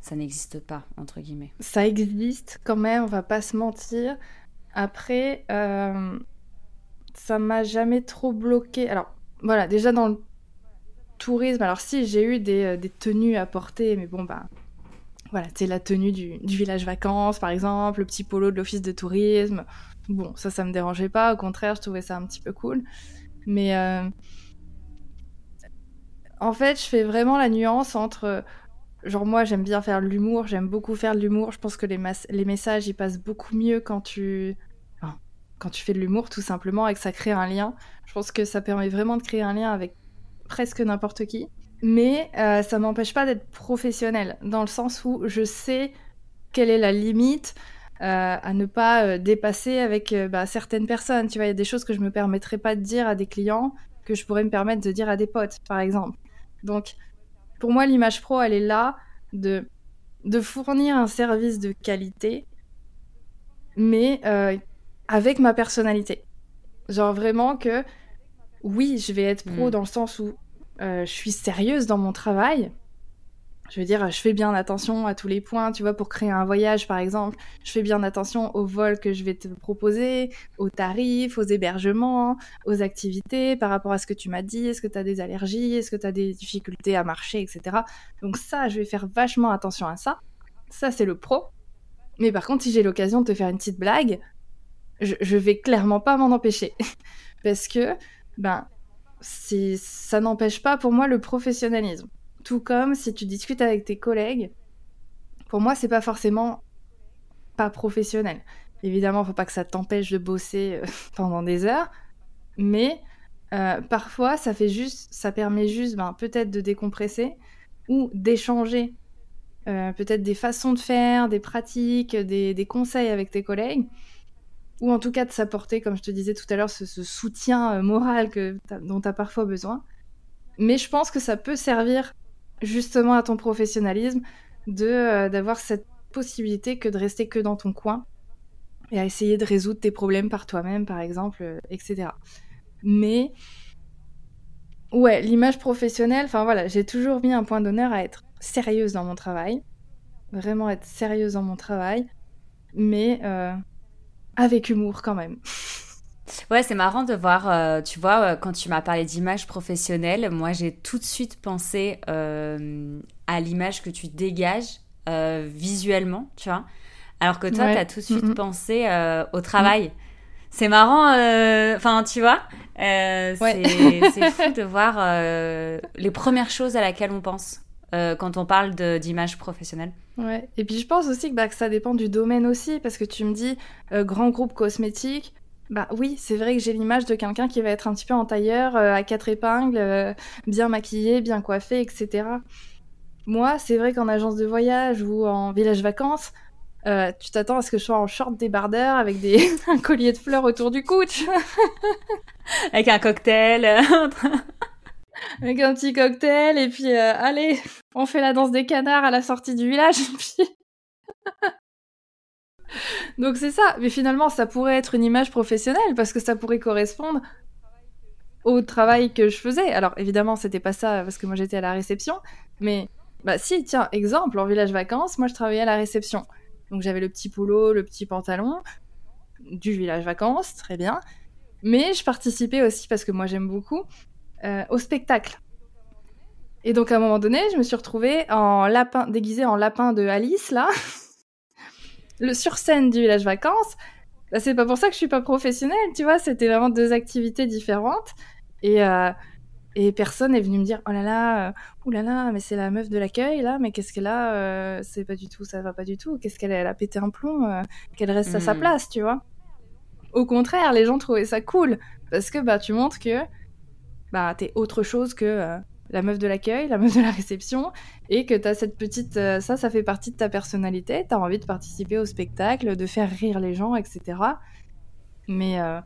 ça n'existe pas, entre guillemets? Ça existe quand même, on va pas se mentir. Après, ça m'a jamais trop bloqué. Alors, voilà, déjà dans le tourisme, alors si, j'ai eu des, euh, des, tenues à porter, mais bon, bah, voilà, c'est la tenue du, village vacances, par exemple, le petit polo de l'office de tourisme. Bon, ça, ça me dérangeait pas, au contraire, je trouvais ça un petit peu cool. Mais en fait, je fais vraiment la nuance entre genre moi j'aime bien faire de l'humour, j'aime beaucoup faire de l'humour. Je pense que les, les messages ils passent beaucoup mieux quand tu quand tu fais de l'humour tout simplement et que ça crée un lien. Je pense que ça permet vraiment de créer un lien avec presque n'importe qui. Mais euh, ça m'empêche pas d'être professionnelle dans le sens où je sais quelle est la limite euh, à ne pas euh, dépasser avec bah, certaines personnes. Tu vois, il y a des choses que je me permettrais pas de dire à des clients que je pourrais me permettre de dire à des potes, par exemple. Donc, pour moi, l'image pro, elle est là de, de fournir un service de qualité, mais euh, avec ma personnalité. Genre vraiment que, oui, je vais être pro mm. dans le sens où euh, je suis sérieuse dans mon travail, je veux dire, je fais bien attention à tous les points, tu vois, pour créer un voyage, par exemple. Je fais bien attention aux vols que je vais te proposer, aux tarifs, aux hébergements, aux activités, par rapport à ce que tu m'as dit. Est-ce que tu as des allergies? Est-ce que tu as des difficultés à marcher, etc. Donc ça, je vais faire vachement attention à ça. Ça, c'est le pro. Mais par contre, si j'ai l'occasion de te faire une petite blague, je, je vais clairement pas m'en empêcher. Parce que, ben, ça n'empêche pas pour moi le professionnalisme. Tout comme si tu discutes avec tes collègues, pour moi, c'est pas forcément pas professionnel. Évidemment, faut pas que ça t'empêche de bosser euh, pendant des heures, mais euh, parfois, ça fait juste, ça permet juste, ben, peut-être de décompresser ou d'échanger, euh, peut-être des façons de faire, des pratiques, des, conseils avec tes collègues, ou en tout cas de s'apporter, comme je te disais tout à l'heure, ce, soutien moral que dont tu as parfois besoin. Mais je pense que ça peut servir justement à ton professionnalisme de euh, d'avoir cette possibilité que de rester que dans ton coin et à essayer de résoudre tes problèmes par toi-même, par exemple, euh, etc. Mais ouais, l'image professionnelle, enfin voilà, j'ai toujours mis un point d'honneur à être sérieuse dans mon travail, vraiment être sérieuse dans mon travail, mais euh, avec humour quand même. Ouais, c'est marrant de voir, euh, tu vois, euh, quand tu m'as parlé d'image professionnelle, moi j'ai tout de suite pensé euh, à l'image que tu dégages visuellement, tu vois. Alors que toi, tu as tout de suite pensé au travail. C'est marrant, enfin, tu vois, c'est fou de voir les premières choses à laquelle on pense quand on parle d'image professionnelle. Ouais, et puis je pense aussi que, bah, que ça dépend du domaine aussi, parce que tu me dis grand groupe cosmétique, bah oui, c'est vrai que j'ai l'image de quelqu'un qui va être un petit peu en tailleur, euh, à quatre épingles, euh, bien maquillé, bien coiffé, etc. Moi, c'est vrai qu'en agence de voyage ou en village vacances, euh, tu t'attends à ce que je sois en short débardeur avec des... un collier de fleurs autour du cou. avec un cocktail. avec un petit cocktail, et puis allez, on fait la danse des canards à la sortie du village. Donc c'est ça. Mais finalement, ça pourrait être une image professionnelle parce que ça pourrait correspondre au travail que je faisais. Alors évidemment, c'était pas ça parce que moi j'étais à la réception, mais bah si, tiens, exemple, en village vacances, moi je travaillais à la réception. Donc j'avais le petit polo, le petit pantalon du village vacances, très bien. Mais je participais aussi parce que moi j'aime beaucoup euh, au spectacle. Et donc à un moment donné, je me suis retrouvée en lapin déguisée en lapin de Alice là. le sur scène du village vacances, bah, c'est pas pour ça que je suis pas professionnelle, tu vois, c'était vraiment deux activités différentes. Et, euh, et personne est venu me dire, oh là là, euh, là là, mais c'est la meuf de l'accueil là, mais qu'est-ce qu'elle a euh, C'est pas du tout, ça va pas du tout. Qu'est-ce qu'elle a, elle a pété un plomb Qu'elle reste à sa hmm. place, tu vois. Au contraire, les gens trouvaient ça cool parce que bah tu montres que bah t'es autre chose que la meuf de l'accueil, la meuf de la réception, et que tu as cette petite... Euh, ça, ça fait partie de ta personnalité, tu as envie de participer au spectacle, de faire rire les gens, etc. Mais, euh,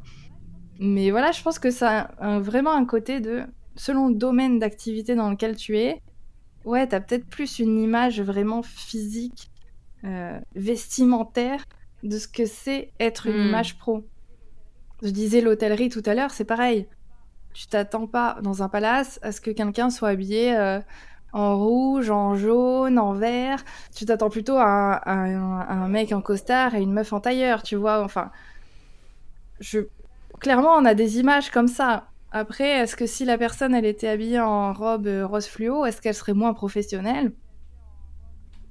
mais voilà, je pense que ça a vraiment un côté de... Selon le domaine d'activité dans lequel tu es, ouais, tu as peut-être plus une image vraiment physique, euh, vestimentaire, de ce que c'est être une hmm. image pro. Je disais l'hôtellerie tout à l'heure, c'est pareil tu t'attends pas dans un palace à ce que quelqu'un soit habillé euh, en rouge, en jaune, en vert. Tu t'attends plutôt à, un, mec en costard et une meuf en tailleur, tu vois. Enfin, je... clairement, on a des images comme ça. Après, est-ce que si la personne elle était habillée en robe euh, rose fluo, est-ce qu'elle serait moins professionnelle?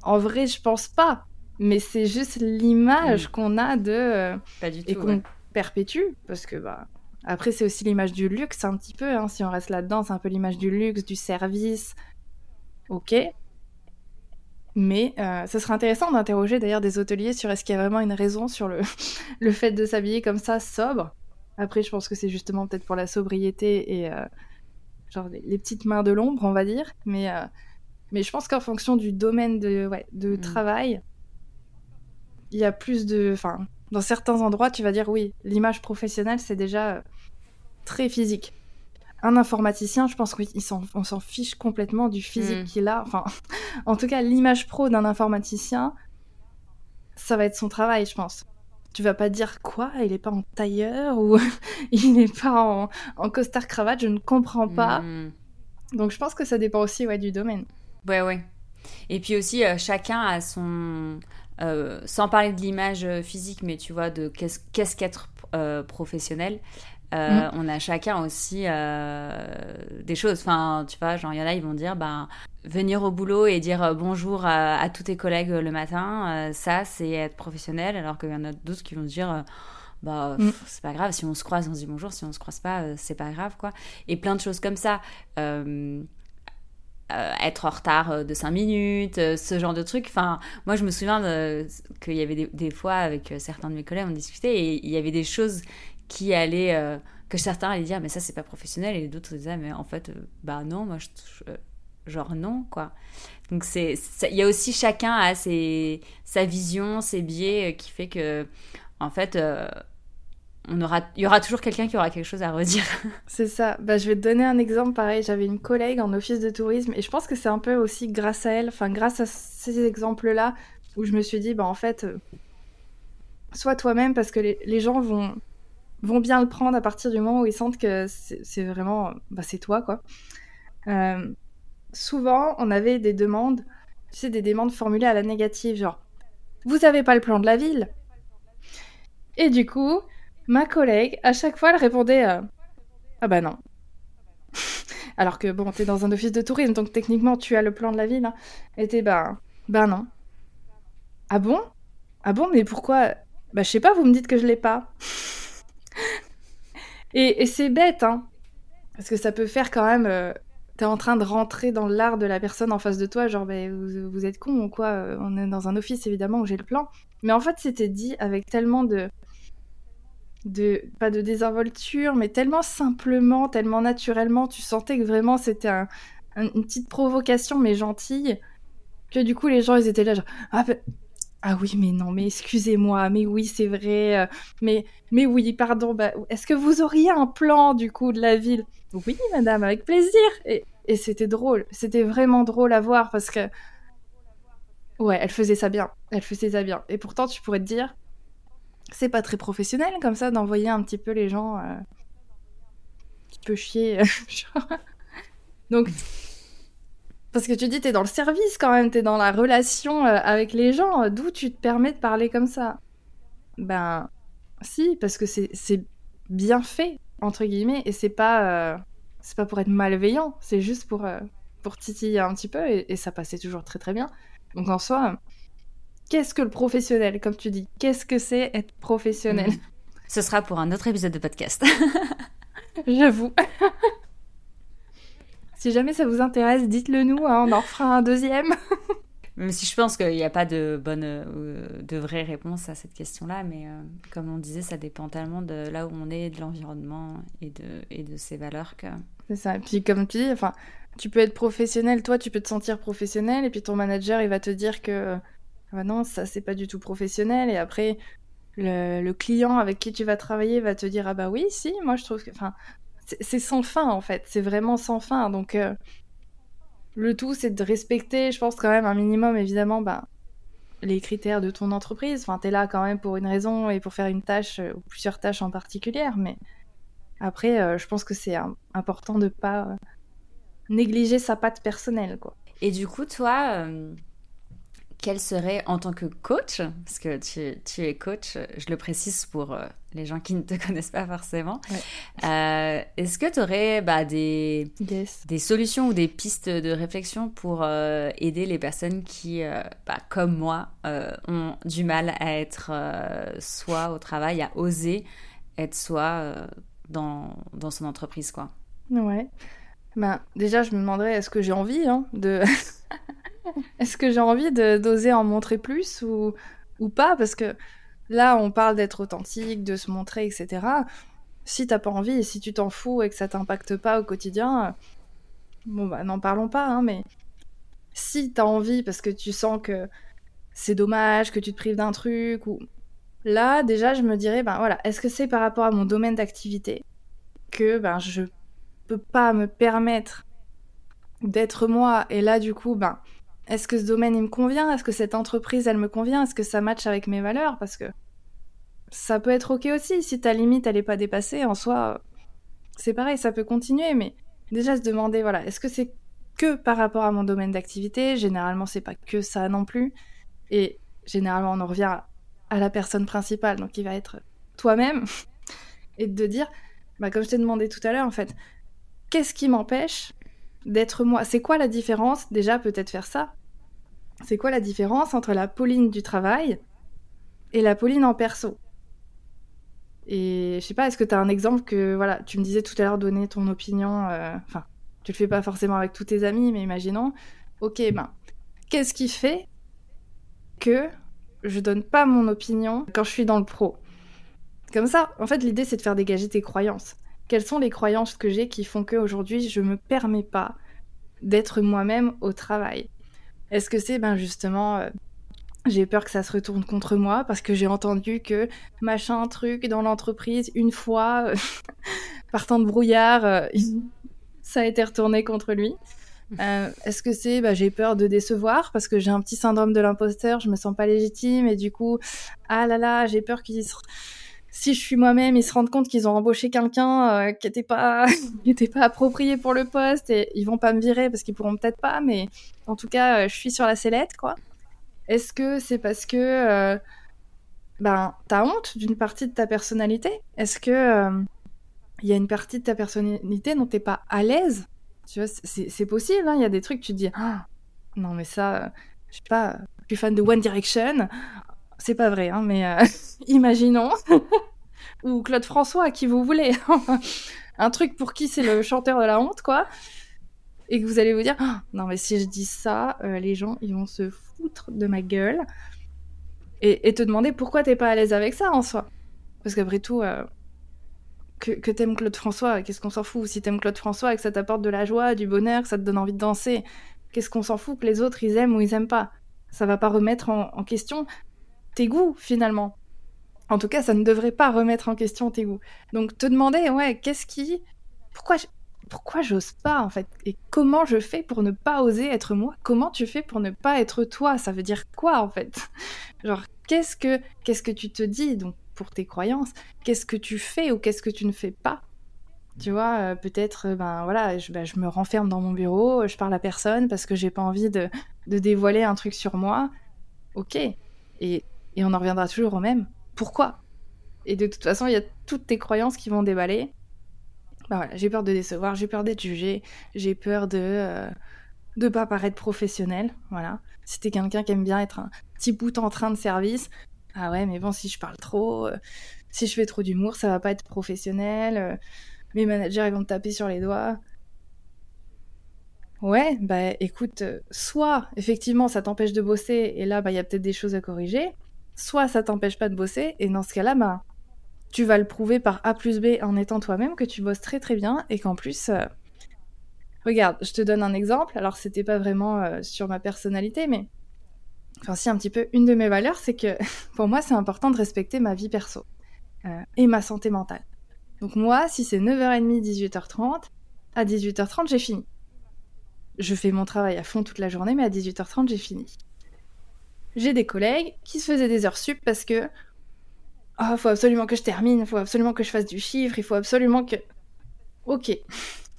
En vrai, je pense pas. Mais c'est juste l'image qu'on a de pas du et qu'on perpétue parce que bah Après, c'est aussi l'image du luxe, un petit peu. Hein. Si on reste là-dedans, c'est un peu l'image du luxe, du service. Ok. Mais euh, ce serait intéressant d'interroger d'ailleurs des hôteliers sur est-ce qu'il y a vraiment une raison sur le, le fait de s'habiller comme ça, sobre. Après, je pense que c'est justement peut-être pour la sobriété et euh, genre les, petites mains de l'ombre, on va dire. Mais, euh, mais je pense qu'en fonction du domaine de, ouais, de mm. travail, il y a plus de. Enfin, dans certains endroits, tu vas dire oui, l'image professionnelle, c'est déjà très physique. Un informaticien, je pense qu'on s'en fiche complètement du physique mm. qu'il a. Enfin, en tout cas, l'image pro d'un informaticien, ça va être son travail, je pense. Tu vas pas dire quoi Il est pas en tailleur ou il n'est pas en, costard cravate, je ne comprends pas. Mm. Donc je pense que ça dépend aussi ouais, du domaine. Ouais, ouais. Et puis aussi, euh, chacun a son. Euh, sans parler de l'image physique, mais tu vois, de qu'est-ce qu'être euh, professionnel. Euh, mm. On a chacun aussi euh, des choses. Enfin, tu vois, genre, il y en a, ils vont dire, ben, venir au boulot et dire euh, bonjour à, tous tes collègues le matin, ça, c'est être professionnel. Alors qu'il y en a d'autres qui vont dire, bah, mm. c'est pas grave, si on se croise, on se dit bonjour, si on se croise pas, c'est pas grave, quoi. Et plein de choses comme ça. être en retard de 5 minutes, ce genre de trucs. Enfin, moi, je me souviens qu'il y avait des, des, fois avec certains de mes collègues, on discutait et il y avait des choses qui allait euh, que certains allaient dire mais ça c'est pas professionnel et d'autres disaient mais en fait euh, bah non moi euh, genre non quoi. Donc il y a aussi chacun a ses, sa vision ses biais qui fait que en fait on aura il y aura toujours quelqu'un qui aura quelque chose à redire. C'est ça. Bah je vais te donner un exemple pareil. J'avais une collègue en office de tourisme et je pense que c'est un peu aussi grâce à elle enfin grâce à ces exemples là où je me suis dit bah en fait sois toi-même parce que les gens vont vont bien le prendre à partir du moment où ils sentent que c'est vraiment, bah, c'est toi, quoi. Euh, souvent, on avait des demandes, tu sais, des demandes formulées à la négative, genre, vous avez pas le plan de la ville? Et du coup, ma collègue, à chaque fois, elle répondait, euh, ah bah non. Alors que, bon, t'es dans un office de tourisme, donc techniquement, tu as le plan de la ville. Hein. Et t'es, bah, bah non. Ah bon? Ah bon, mais pourquoi? Bah, je sais pas, vous me dites que je l'ai pas. Et, c'est bête, hein. Parce que ça peut faire quand même. Euh, t'es en train de rentrer dans l'art de la personne en face de toi, genre, ben, vous, êtes con ou quoi euh, On est dans un office, évidemment, où j'ai le plan. Mais en fait, c'était dit avec tellement de. de pas de désinvolture, mais tellement simplement, tellement naturellement. Tu sentais que vraiment c'était une petite provocation, mais gentille. Que du coup, les gens, ils étaient là, genre, ah, ah oui, mais non, mais excusez-moi, mais oui, c'est vrai, euh, mais, mais oui, pardon, bah, est-ce que vous auriez un plan du coup de la ville? Oui, madame, avec plaisir. Et, c'était drôle, c'était vraiment drôle à voir parce que, ouais, elle faisait ça bien, elle faisait ça bien. Et pourtant, tu pourrais te dire, c'est pas très professionnel comme ça d'envoyer un petit peu les gens euh, un petit peu chier. Donc, parce que tu dis, t'es dans le service quand même, t'es dans la relation euh, avec les gens, euh, d'où tu te permets de parler comme ça? Ben, si, parce que c'est bien fait, entre guillemets, et c'est pas, euh, c'est pas pour être malveillant, c'est juste pour, pour titiller un petit peu, et, ça passait toujours très très bien. Donc en soi, qu'est-ce que le professionnel, comme tu dis? Qu'est-ce que c'est être professionnel? Mmh. Ce sera pour un autre épisode de podcast. J'avoue. Si jamais ça vous intéresse, dites-le nous, hein, on en refera un deuxième. Même si je pense qu'il n'y a pas de bonne, euh, de vraie réponse à cette question-là, mais euh, comme on disait, ça dépend tellement de là où on est, de l'environnement et de, et de ses valeurs que. C'est ça. Et puis comme tu dis, enfin, tu peux être professionnel, toi, tu peux te sentir professionnel, et puis ton manager, il va te dire que ah non, ça c'est pas du tout professionnel, et après le, le, client avec qui tu vas travailler va te dire ah bah oui, si, moi je trouve que, enfin, c'est sans fin en fait, c'est vraiment sans fin. Donc euh, le tout c'est de respecter, je pense quand même un minimum évidemment, bah, les critères de ton entreprise. Enfin, t'es là quand même pour une raison et pour faire une tâche euh, ou plusieurs tâches en particulier, mais après, euh, je pense que c'est important de pas négliger sa patte personnelle, quoi. Et du coup, toi, quel serait en tant que coach, parce que tu, es coach, je le précise pour euh, les gens qui ne te connaissent pas forcément, euh, est-ce que tu aurais bah, des, des solutions ou des pistes de réflexion pour euh, aider les personnes qui, bah, comme moi, ont du mal à être soi au travail, à oser être soi dans, dans son entreprise, quoi? Ouais. Ben, déjà, je me demanderais, est-ce que j'ai envie hein, de... est-ce que j'ai envie d'oser en montrer plus ou, pas? Parce que là, on parle d'être authentique, de se montrer, etc. Si t'as pas envie et si tu t'en fous et que ça t'impacte pas au quotidien, bon bah n'en parlons pas, hein, mais si t'as envie parce que tu sens que c'est dommage, que tu te prives d'un truc, ou là déjà je me dirais, ben voilà, est-ce que c'est par rapport à mon domaine d'activité que ben je peux pas me permettre d'être moi? Et là du coup ben est-ce que ce domaine il me convient? Est-ce que cette entreprise elle me convient? Est-ce que ça match avec mes valeurs? Parce que ça peut être ok aussi. Si ta limite elle est pas dépassée en soi c'est pareil ça peut continuer. Mais déjà se demander voilà est-ce que c'est que par rapport à mon domaine d'activité? Généralement c'est pas que ça non plus. Et généralement on en revient à la personne principale. Donc il va être toi-même. Et de dire bah comme je t'ai demandé tout à l'heure en fait qu'est-ce qui m'empêche d'être moi. C'est quoi la différence? Déjà, peut-être faire ça. C'est quoi la différence entre la Pauline du travail et la Pauline en perso? Et je sais pas, est-ce que tu as un exemple que, voilà, tu me disais tout à l'heure donner ton opinion, euh, enfin, tu le fais pas forcément avec tous tes amis, mais imaginons, ok, ben, qu'est-ce qui fait que je donne pas mon opinion quand je suis dans le pro? Comme ça, en fait, l'idée c'est de faire dégager tes croyances. Quelles sont les croyances que j'ai qui font qu'aujourd'hui je me permets pas d'être moi-même au travail? Est-ce que c'est ben justement euh, j'ai peur que ça se retourne contre moi parce que j'ai entendu que machin truc dans l'entreprise une fois partant de brouillard euh, ça a été retourné contre lui. Euh, est-ce que c'est bah, j'ai peur de décevoir parce que j'ai un petit syndrome de l'imposteur, je me sens pas légitime et du coup ah là là j'ai peur qu'il se si je suis moi-même, ils se rendent compte qu'ils ont embauché quelqu'un euh, qui n'était pas, approprié pour le poste et ils vont pas me virer parce qu'ils pourront peut-être pas, mais en tout cas, euh, je suis sur la sellette, quoi. Est-ce que c'est parce que euh, ben t'as honte d'une partie de ta personnalité? Est-ce que il y a une partie de ta personnalité dont t'es pas à l'aise? Tu vois, c'est possible. Hein. Il y a des trucs tu te dis ah, non mais ça, je sais pas, je suis fan de One Direction. C'est pas vrai, hein, mais euh, imaginons. Ou Claude François, qui vous voulez. un truc pour qui c'est le chanteur de la honte, quoi. Et que vous allez vous dire, ah, non, mais si je dis ça, euh, les gens, ils vont se foutre de ma gueule. Et, te demander pourquoi t'es pas à l'aise avec ça en soi. Parce qu'après tout, euh, que, t'aimes Claude François, qu'est-ce qu'on s'en fout? Si t'aimes Claude François et que ça t'apporte de la joie, du bonheur, que ça te donne envie de danser, qu'est-ce qu'on s'en fout que les autres ils aiment ou ils aiment pas? Ça va pas remettre en question tes goûts finalement. En tout cas, ça ne devrait pas remettre en question tes goûts. Donc te demander, ouais, qu'est-ce qui... Pourquoi j'ose pas en fait? Et comment je fais pour ne pas oser être moi? Comment tu fais pour ne pas être toi? Ça veut dire quoi en fait? Genre qu'est-ce que qu'est-ce que tu te dis donc pour tes croyances? Qu'est-ce que tu fais ou qu'est-ce que tu ne fais pas? Tu vois, euh, peut-être euh, ben voilà, je, ben, je, me renferme dans mon bureau, je parle à personne parce que j'ai pas envie de, de dévoiler un truc sur moi. Ok. Et et on en reviendra toujours au même. Pourquoi? Et de toute façon, il y a toutes tes croyances qui vont déballer. Bah j'ai peur de décevoir, j'ai peur d'être jugé, j'ai peur de euh, pas paraître professionnel. Voilà. Si t'es quelqu'un qui aime bien être un petit bout en train de service, ah ouais, mais bon, si je parle trop, euh, si je fais trop d'humour, ça va pas être professionnel. Euh, mes managers ils vont me taper sur les doigts. Ouais, bah écoute, soit effectivement ça t'empêche de bosser et là bah il y a peut-être des choses à corriger, soit ça t'empêche pas de bosser, et dans ce cas-là, bah, tu vas le prouver par A plus B en étant toi-même que tu bosses très très bien et qu'en plus. Euh, regarde, je te donne un exemple. Alors, c'était pas vraiment euh, sur ma personnalité, mais. Enfin, si, un petit peu. Une de mes valeurs, c'est que pour moi, c'est important de respecter ma vie perso euh, et ma santé mentale. Donc, moi, si c'est 9h30, 18h30, à 18h30, j'ai fini. Je fais mon travail à fond toute la journée, mais à 18h30, j'ai fini j'ai des collègues qui se faisaient des heures sup parce que oh, faut absolument que je termine, il faut absolument que je fasse du chiffre, il faut absolument que. Ok.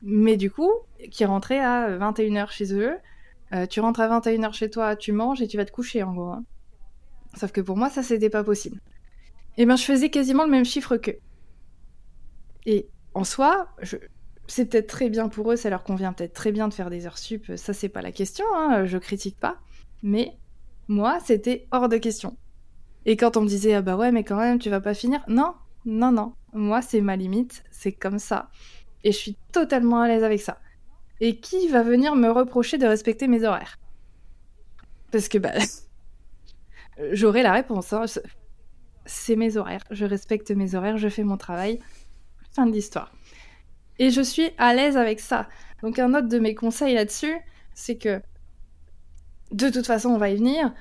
Mais du coup, qui rentraient à 21h chez eux, euh, tu rentres à 21h chez toi, tu manges et tu vas te coucher en gros. Hein. Sauf que pour moi, ça c'était pas possible. Et eh ben, je faisais quasiment le même chiffre qu'eux. Et en soi, c'est peut-être très bien pour eux, ça leur convient peut-être très bien de faire des heures sup, ça c'est pas la question, hein, je critique pas. Mais moi, c'était hors de question. Et quand on me disait, ah bah ouais, mais quand même, tu vas pas finir. Non, non, non. moi, c'est ma limite, c'est comme ça. Et je suis totalement à l'aise avec ça. Et qui va venir me reprocher de respecter mes horaires? Parce que bah, j'aurai la réponse. Hein. C'est mes horaires. Je respecte mes horaires, je fais mon travail. Fin de l'histoire. Et je suis à l'aise avec ça. Donc un autre de mes conseils là-dessus, c'est que de toute façon, on va y venir.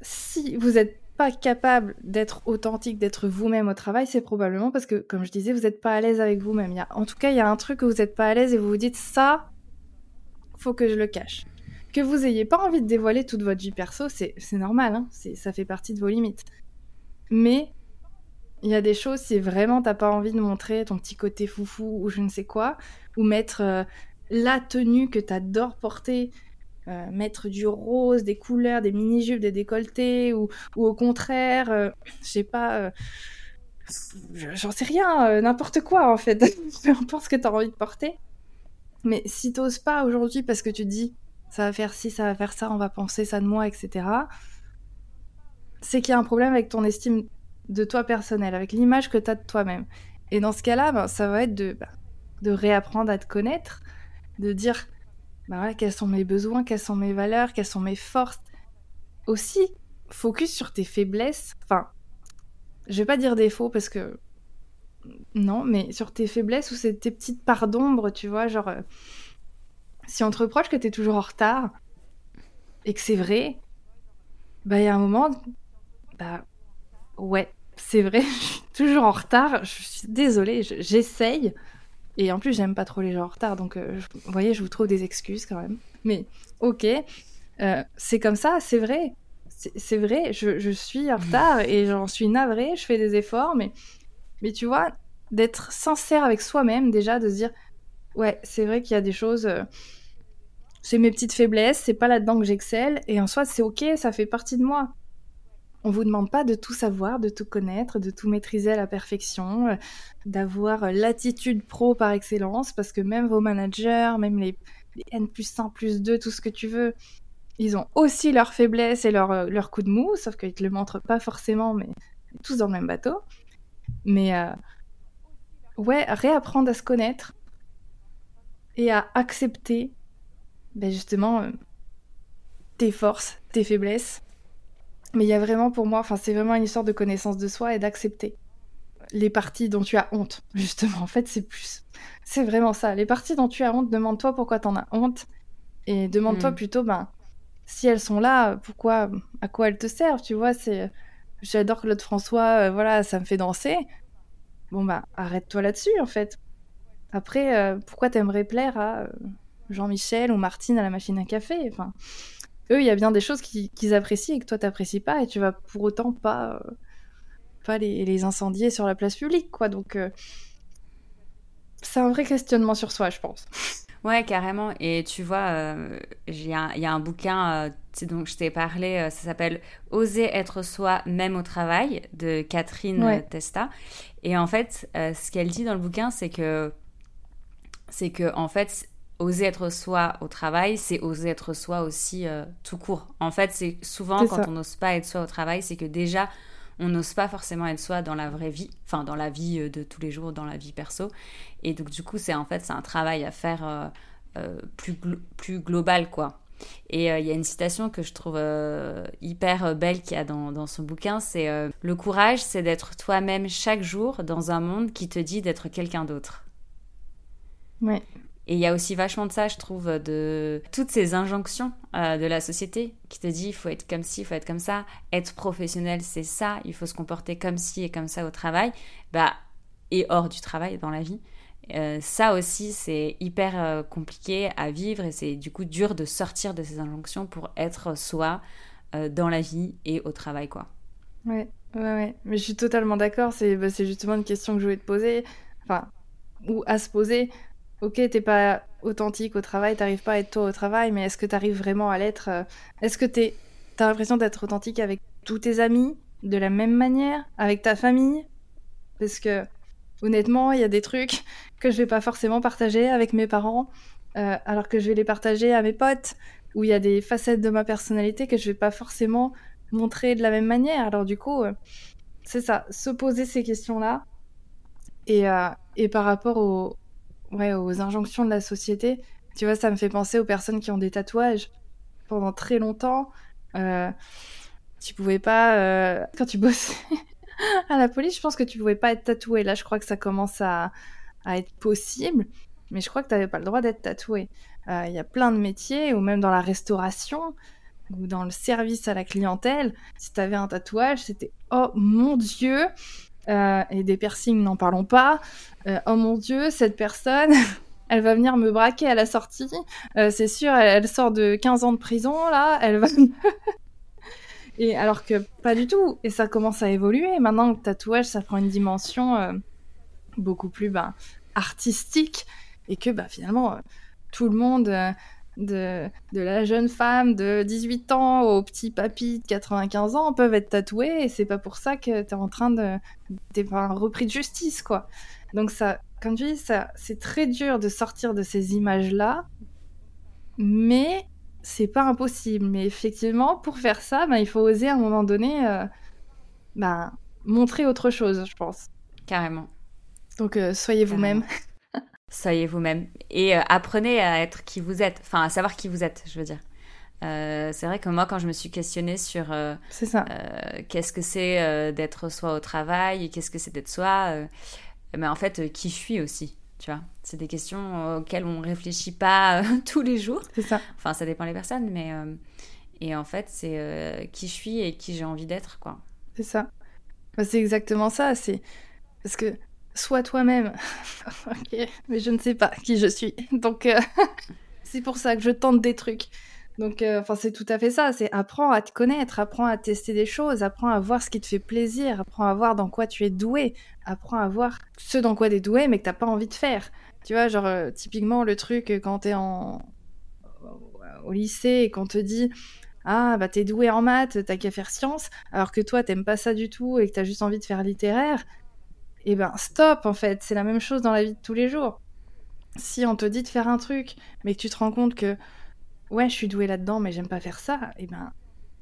Si vous n'êtes pas capable d'être authentique, d'être vous-même au travail, c'est probablement parce que, comme je disais, vous n'êtes pas à l'aise avec vous-même. En tout cas, il y a un truc que vous n'êtes pas à l'aise et vous vous dites ça, faut que je le cache. Que vous ayez pas envie de dévoiler toute votre vie perso, c'est normal, hein ça fait partie de vos limites. Mais il y a des choses, si vraiment t'as pas envie de montrer ton petit côté foufou ou je ne sais quoi, ou mettre euh, la tenue que t'adores porter, euh, mettre du rose, des couleurs, des mini-jupes, des décolletés, ou, au contraire, euh, je sais pas, j'en sais rien, n'importe quoi en fait, peu importe ce que t'as envie de porter. Mais si t'oses pas aujourd'hui parce que tu dis ça va faire ci, ça va faire ça, on va penser ça de moi, etc., c'est qu'il y a un problème avec ton estime de toi personnel, avec l'image que tu as de toi-même. Et dans ce cas-là, ben, ça va être de, ben, de réapprendre à te connaître, de dire ben, quels sont mes besoins, quelles sont mes valeurs, quelles sont mes forces? Aussi, focus sur tes faiblesses. Enfin, je vais pas dire défauts parce que. Non, mais sur tes faiblesses ou c'est tes petites parts d'ombre, tu vois, genre. Euh, si on te reproche que tu es toujours en retard et que c'est vrai, bah il y a un moment, bah ouais, c'est vrai, je suis toujours en retard. Je suis désolée, j'essaye. Et en plus, j'aime pas trop les gens en retard, donc euh, vous voyez, je vous trouve des excuses quand même. Mais ok, euh, c'est comme ça, c'est vrai. C'est vrai, je, je, suis en retard et j'en suis navrée, je fais des efforts, mais, mais tu vois, d'être sincère avec soi-même déjà, de se dire, ouais, c'est vrai qu'il y a des choses, euh, c'est mes petites faiblesses, c'est pas là-dedans que j'excelle, et en soi, c'est ok, ça fait partie de moi. On vous demande pas de tout savoir, de tout connaître, de tout maîtriser à la perfection, euh, d'avoir l'attitude pro par excellence, parce que même vos managers, même les, N plus 1, plus 2, tout ce que tu veux, ils ont aussi leurs faiblesses et leurs leur euh, coups de mou, sauf qu'ils te le montrent pas forcément, mais tous dans le même bateau. Mais euh, ouais, réapprendre à se connaître et à accepter ben justement tes forces, tes faiblesses, mais il y a vraiment pour moi, enfin c'est vraiment une histoire de connaissance de soi et d'accepter les parties dont tu as honte, justement. En fait, c'est plus. C'est vraiment ça. Les parties dont tu as honte, demande-toi pourquoi tu en as honte. Et demande-toi hmm. plutôt, ben, si elles sont là, pourquoi, à quoi elles te servent, tu vois. C'est, j'adore Claude François, euh, voilà, ça me fait danser. Bon, bah, arrête-toi là-dessus, en fait. Après, euh, pourquoi t'aimerais plaire à euh, Jean-Michel ou Martine à la machine à café Enfin, eux, il y a bien des choses qu'ils apprécient et que toi, t'apprécies pas, et tu vas pour autant pas, euh, pas les, les, incendier sur la place publique, quoi. Donc, euh, c'est un vrai questionnement sur soi, je pense. Ouais, carrément. Et tu vois, euh, il y, a un bouquin dont je t'ai parlé, ça s'appelle Oser être soi, même au travail, de Catherine Testa. Et en fait, ce qu'elle dit dans le bouquin, c'est que, c'est que, en fait, oser être soi au travail, c'est oser être soi aussi euh, tout court. En fait, c'est souvent quand on n'ose pas être soi au travail, c'est que déjà on n'ose pas forcément être soi dans la vraie vie, enfin dans la vie euh, de tous les jours, dans la vie perso. Et donc du coup, c'est en fait c'est un travail à faire euh, plus plus global quoi. Et il y a une citation que je trouve hyper belle qu'il y a dans, dans son bouquin, c'est Le courage, c'est d'être toi-même chaque jour dans un monde qui te dit d'être quelqu'un d'autre. Ouais. Et il y a aussi vachement de ça, je trouve, de toutes ces injonctions euh, de la société qui te dit il faut être comme ci, il faut être comme ça, être professionnel, c'est ça, il faut se comporter comme ci et comme ça au travail, bah, et hors du travail, dans la vie. Euh, ça aussi, c'est hyper euh, compliqué à vivre et c'est du coup dur de sortir de ces injonctions pour être soi dans la vie et au travail, quoi. Ouais, ouais, ouais. Mais je suis totalement d'accord. C'est bah, justement une question que je voulais te poser, enfin, ou à se poser ok, t'es pas authentique au travail, t'arrives pas à être toi au travail, mais est-ce que t'arrives vraiment à l'être euh, Est-ce que t'es, t'as l'impression d'être authentique avec tous tes amis de la même manière, avec ta famille? Parce que honnêtement, il y a des trucs que je vais pas forcément partager avec mes parents, euh, alors que je vais les partager à mes potes, où il y a des facettes de ma personnalité que je vais pas forcément montrer de la même manière. Alors du coup, euh, c'est ça, se poser ces questions-là Et, et par rapport aux, ouais, aux injonctions de la société, tu vois, ça me fait penser aux personnes qui ont des tatouages. Pendant très longtemps, euh, tu pouvais pas, euh, quand tu bossais à la police, je pense que tu pouvais pas être tatoué. Là, je crois que ça commence à, être possible, mais je crois que tu n'avais pas le droit d'être tatoué. Euh, Il y a plein de métiers, ou même dans la restauration, ou dans le service à la clientèle, si tu avais un tatouage, c'était oh mon Dieu, euh, et des piercings, n'en parlons pas. Euh, oh mon Dieu, cette personne, elle va venir me braquer à la sortie. Euh, c'est sûr, elle, sort de 15 ans de prison, là, elle va... et alors que pas du tout. Et ça commence à évoluer. Maintenant, le tatouage, ça prend une dimension beaucoup plus ben, artistique. Et que bah, finalement, tout le monde de, de la jeune femme de 18 ans au petit papy de 95 ans peuvent être tatoués et c'est pas pour ça que t'es en train de t'es pas un repris de justice quoi. Donc ça comme tu dis ça c'est très dur de sortir de ces images là mais c'est pas impossible. Mais effectivement pour faire ça ben, il faut oser à un moment donné euh, ben, montrer autre chose je pense. Carrément. Donc euh, soyez vous-même Soyez vous-même et euh, apprenez à être qui vous êtes, enfin à savoir qui vous êtes, je veux dire. Euh, c'est vrai que moi, quand je me suis questionnée sur euh, qu'est-ce que c'est euh, d'être soi au travail et qu'est-ce que c'est d'être soi, mais en fait, qui je suis aussi, tu vois. C'est des questions auxquelles on réfléchit pas tous les jours. C'est ça. Enfin, ça dépend des personnes, mais et en fait, c'est qui je suis et qui j'ai envie d'être, quoi. C'est ça. Bah, c'est exactement ça. C'est parce que sois toi-même. mais je ne sais pas qui je suis. Donc, euh, c'est pour ça que je tente des trucs. Donc, euh, enfin, c'est tout à fait ça. C'est apprends à te connaître, apprends à tester des choses, apprends à voir ce qui te fait plaisir, apprends à voir dans quoi tu es doué, apprends à voir ce dans quoi tu es doué mais que t'as pas envie de faire. Tu vois, genre, euh, typiquement, le truc quand t'es en... au lycée et qu'on te dit ah bah t'es doué en maths, t'as qu'à faire sciences, alors que toi t'aimes pas ça du tout et que t'as juste envie de faire littéraire, et ben stop en fait, c'est la même chose dans la vie de tous les jours. Si on te dit de faire un truc, mais que tu te rends compte que ouais, je suis doué là-dedans, mais j'aime pas faire ça, et ben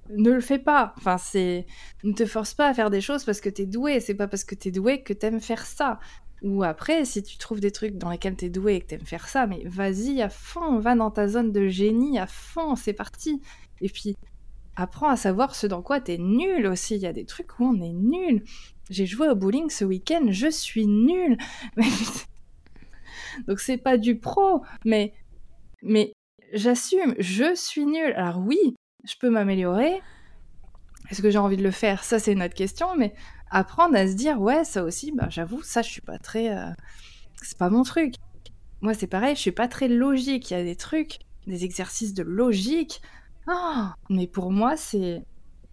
ne le fais pas. Enfin, c'est ne te force pas à faire des choses parce que t'es doué. C'est pas parce que t'es doué que t'aimes faire ça. Ou après, si tu trouves des trucs dans lesquels t'es doué et que t'aimes faire ça, mais vas-y à fond, va dans ta zone de génie à fond, c'est parti. Et puis apprends à savoir ce dans quoi t'es nul aussi. Il y a des trucs où on est nul. J'ai joué au bowling ce week-end, je suis nulle. Donc c'est pas du pro, mais mais j'assume, je suis nulle. Alors oui, je peux m'améliorer. Est-ce que j'ai envie de le faire? Ça c'est une autre question, mais apprendre à se dire ouais, ça aussi, bah j'avoue, ça je suis pas très euh... c'est pas mon truc. Moi c'est pareil, je suis pas très logique, il y a des trucs, des exercices de logique. Oh, mais pour moi c'est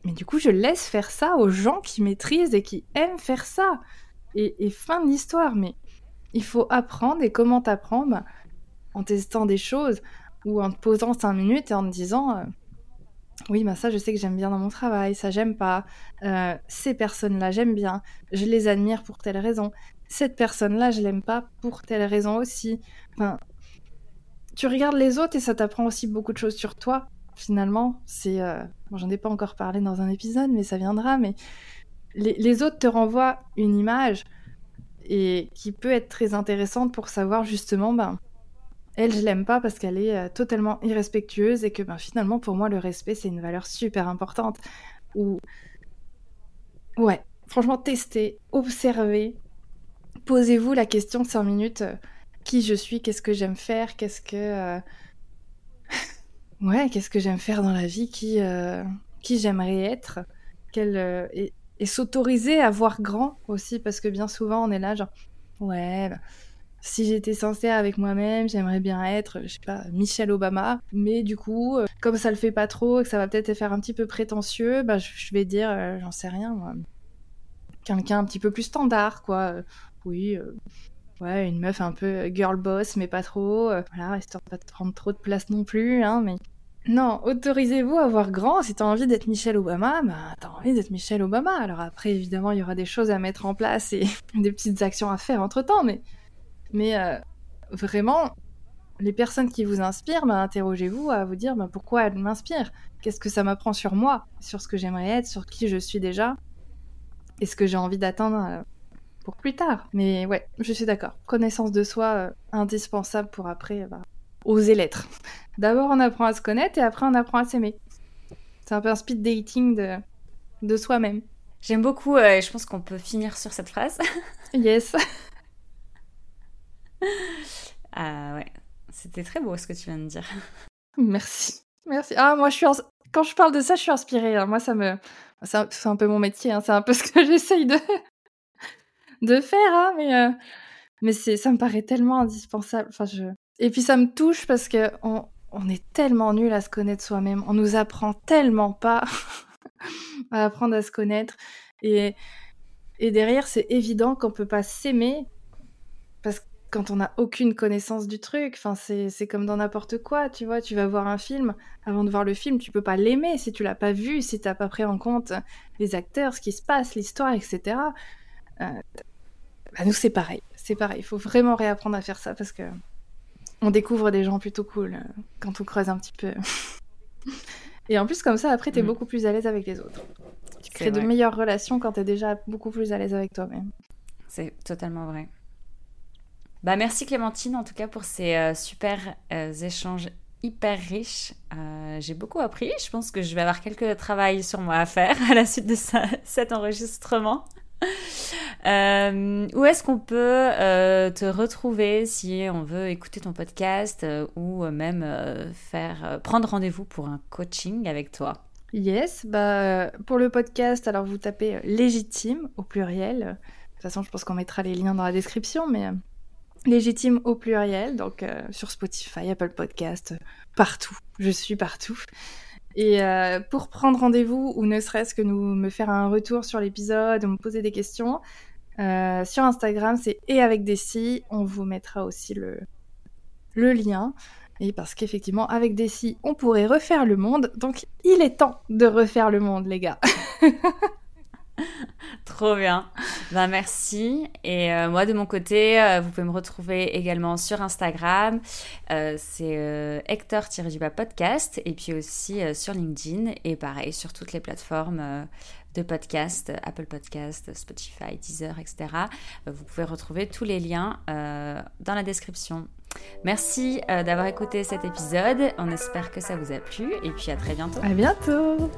mais du coup, je laisse faire ça aux gens qui maîtrisent et qui aiment faire ça. Et, fin de l'histoire. Mais il faut apprendre. Et comment t'apprends bah, En testant des choses ou en te posant cinq minutes et en te disant euh, Oui, bah ça, je sais que j'aime bien dans mon travail. Ça, j'aime pas. Euh, ces personnes-là, j'aime bien. Je les admire pour telle raison. Cette personne-là, je l'aime pas pour telle raison aussi. Enfin, tu regardes les autres et ça t'apprend aussi beaucoup de choses sur toi finalement. C'est, euh... bon, j'en ai pas encore parlé dans un épisode, mais ça viendra. Mais les, autres te renvoient une image et qui peut être très intéressante pour savoir justement, ben, elle, je l'aime pas parce qu'elle est euh, totalement irrespectueuse et que ben, finalement, pour moi, le respect, c'est une valeur super importante. Ou, ouais, franchement, testez, observez, posez-vous la question 5 minutes. Euh, qui je suis, qu'est-ce que j'aime faire, qu'est-ce que Ouais, qu'est-ce que j'aime faire dans la vie, qui, euh, qui j'aimerais être, euh, et, s'autoriser à voir grand aussi, parce que bien souvent on est là genre, ouais, bah, si j'étais sincère avec moi-même, j'aimerais bien être, je sais pas, Michelle Obama, mais du coup, euh, comme ça le fait pas trop, et que ça va peut-être faire un petit peu prétentieux, bah, je, vais dire, j'en sais rien, moi, quelqu'un un petit peu plus standard, quoi, oui ouais, une meuf un peu girl boss, mais pas trop, voilà, histoire de pas prendre trop de place non plus, hein, mais non, autorisez-vous à voir grand. Si t'as envie d'être Michelle Obama, bah t'as envie d'être Michelle Obama. Alors après, évidemment, il y aura des choses à mettre en place et des petites actions à faire entre temps, mais, mais euh, vraiment, les personnes qui vous inspirent, bah, interrogez-vous à vous dire bah, pourquoi elles m'inspirent? Qu'est-ce que ça m'apprend sur moi, sur ce que j'aimerais être, sur qui je suis déjà, et ce que j'ai envie d'atteindre euh, pour plus tard. Mais ouais, je suis d'accord. Connaissance de soi, indispensable pour après bah, oser l'être. D'abord, on apprend à se connaître et après, on apprend à s'aimer. C'est un peu un speed dating de, de soi-même. J'aime beaucoup, et je pense qu'on peut finir sur cette phrase. yes. ah ouais, c'était très beau ce que tu viens de dire. Merci. Merci. Ah, moi, je suis quand je parle de ça, je suis inspirée. Hein. Moi, ça me. C'est un peu mon métier, hein. c'est un peu ce que j'essaye de... de faire, hein, mais, euh... mais ça me paraît tellement indispensable. Enfin, je... Et puis, ça me touche parce que on, on est tellement nul à se connaître soi-même. On nous apprend tellement pas à apprendre à se connaître. Et, et derrière, c'est évident qu'on peut pas s'aimer parce que quand on n'a aucune connaissance du truc. Enfin, c'est comme dans n'importe quoi, tu vois. Tu vas voir un film, avant de voir le film, tu peux pas l'aimer si tu l'as pas vu, si t'as pas pris en compte les acteurs, ce qui se passe, l'histoire, etc. Euh, bah, nous, c'est pareil. C'est pareil. Il faut vraiment réapprendre à faire ça parce que on découvre des gens plutôt cool euh, quand on creuse un petit peu. Et en plus, comme ça, après, tu es mm. beaucoup plus à l'aise avec les autres. Tu crées de meilleures relations quand tu es déjà beaucoup plus à l'aise avec toi-même. C'est totalement vrai. Bah, merci Clémentine en tout cas pour ces euh, super euh, échanges hyper riches. Euh, j'ai beaucoup appris. Je pense que je vais avoir quelques travail sur moi à faire à la suite de cet enregistrement. où est-ce qu'on peut te retrouver si on veut écouter ton podcast ou même faire prendre rendez-vous pour un coaching avec toi? Yes, bah pour le podcast, alors vous tapez légitime au pluriel. De toute façon, je pense qu'on mettra les liens dans la description, mais légitime au pluriel, donc euh, sur Spotify, Apple Podcast, partout. Je suis partout. Et euh, pour prendre rendez-vous ou ne serait-ce que nous me faire un retour sur l'épisode ou me poser des questions, euh, sur Instagram, c'est et avec des. On vous mettra aussi le, lien. Et parce qu'effectivement, avec des on pourrait refaire le monde. Donc, il est temps de refaire le monde, les gars. Trop bien. Ben, merci. Et euh, moi, de mon côté, euh, vous pouvez me retrouver également sur Instagram. Euh, c'est hector podcast. Et puis aussi sur LinkedIn. Et pareil, sur toutes les plateformes de podcast, Apple Podcast, Spotify, Deezer, etc. vous pouvez retrouver tous les liens dans la description. Merci d'avoir écouté cet épisode. On espère que ça vous a plu. Et puis à très bientôt. À bientôt.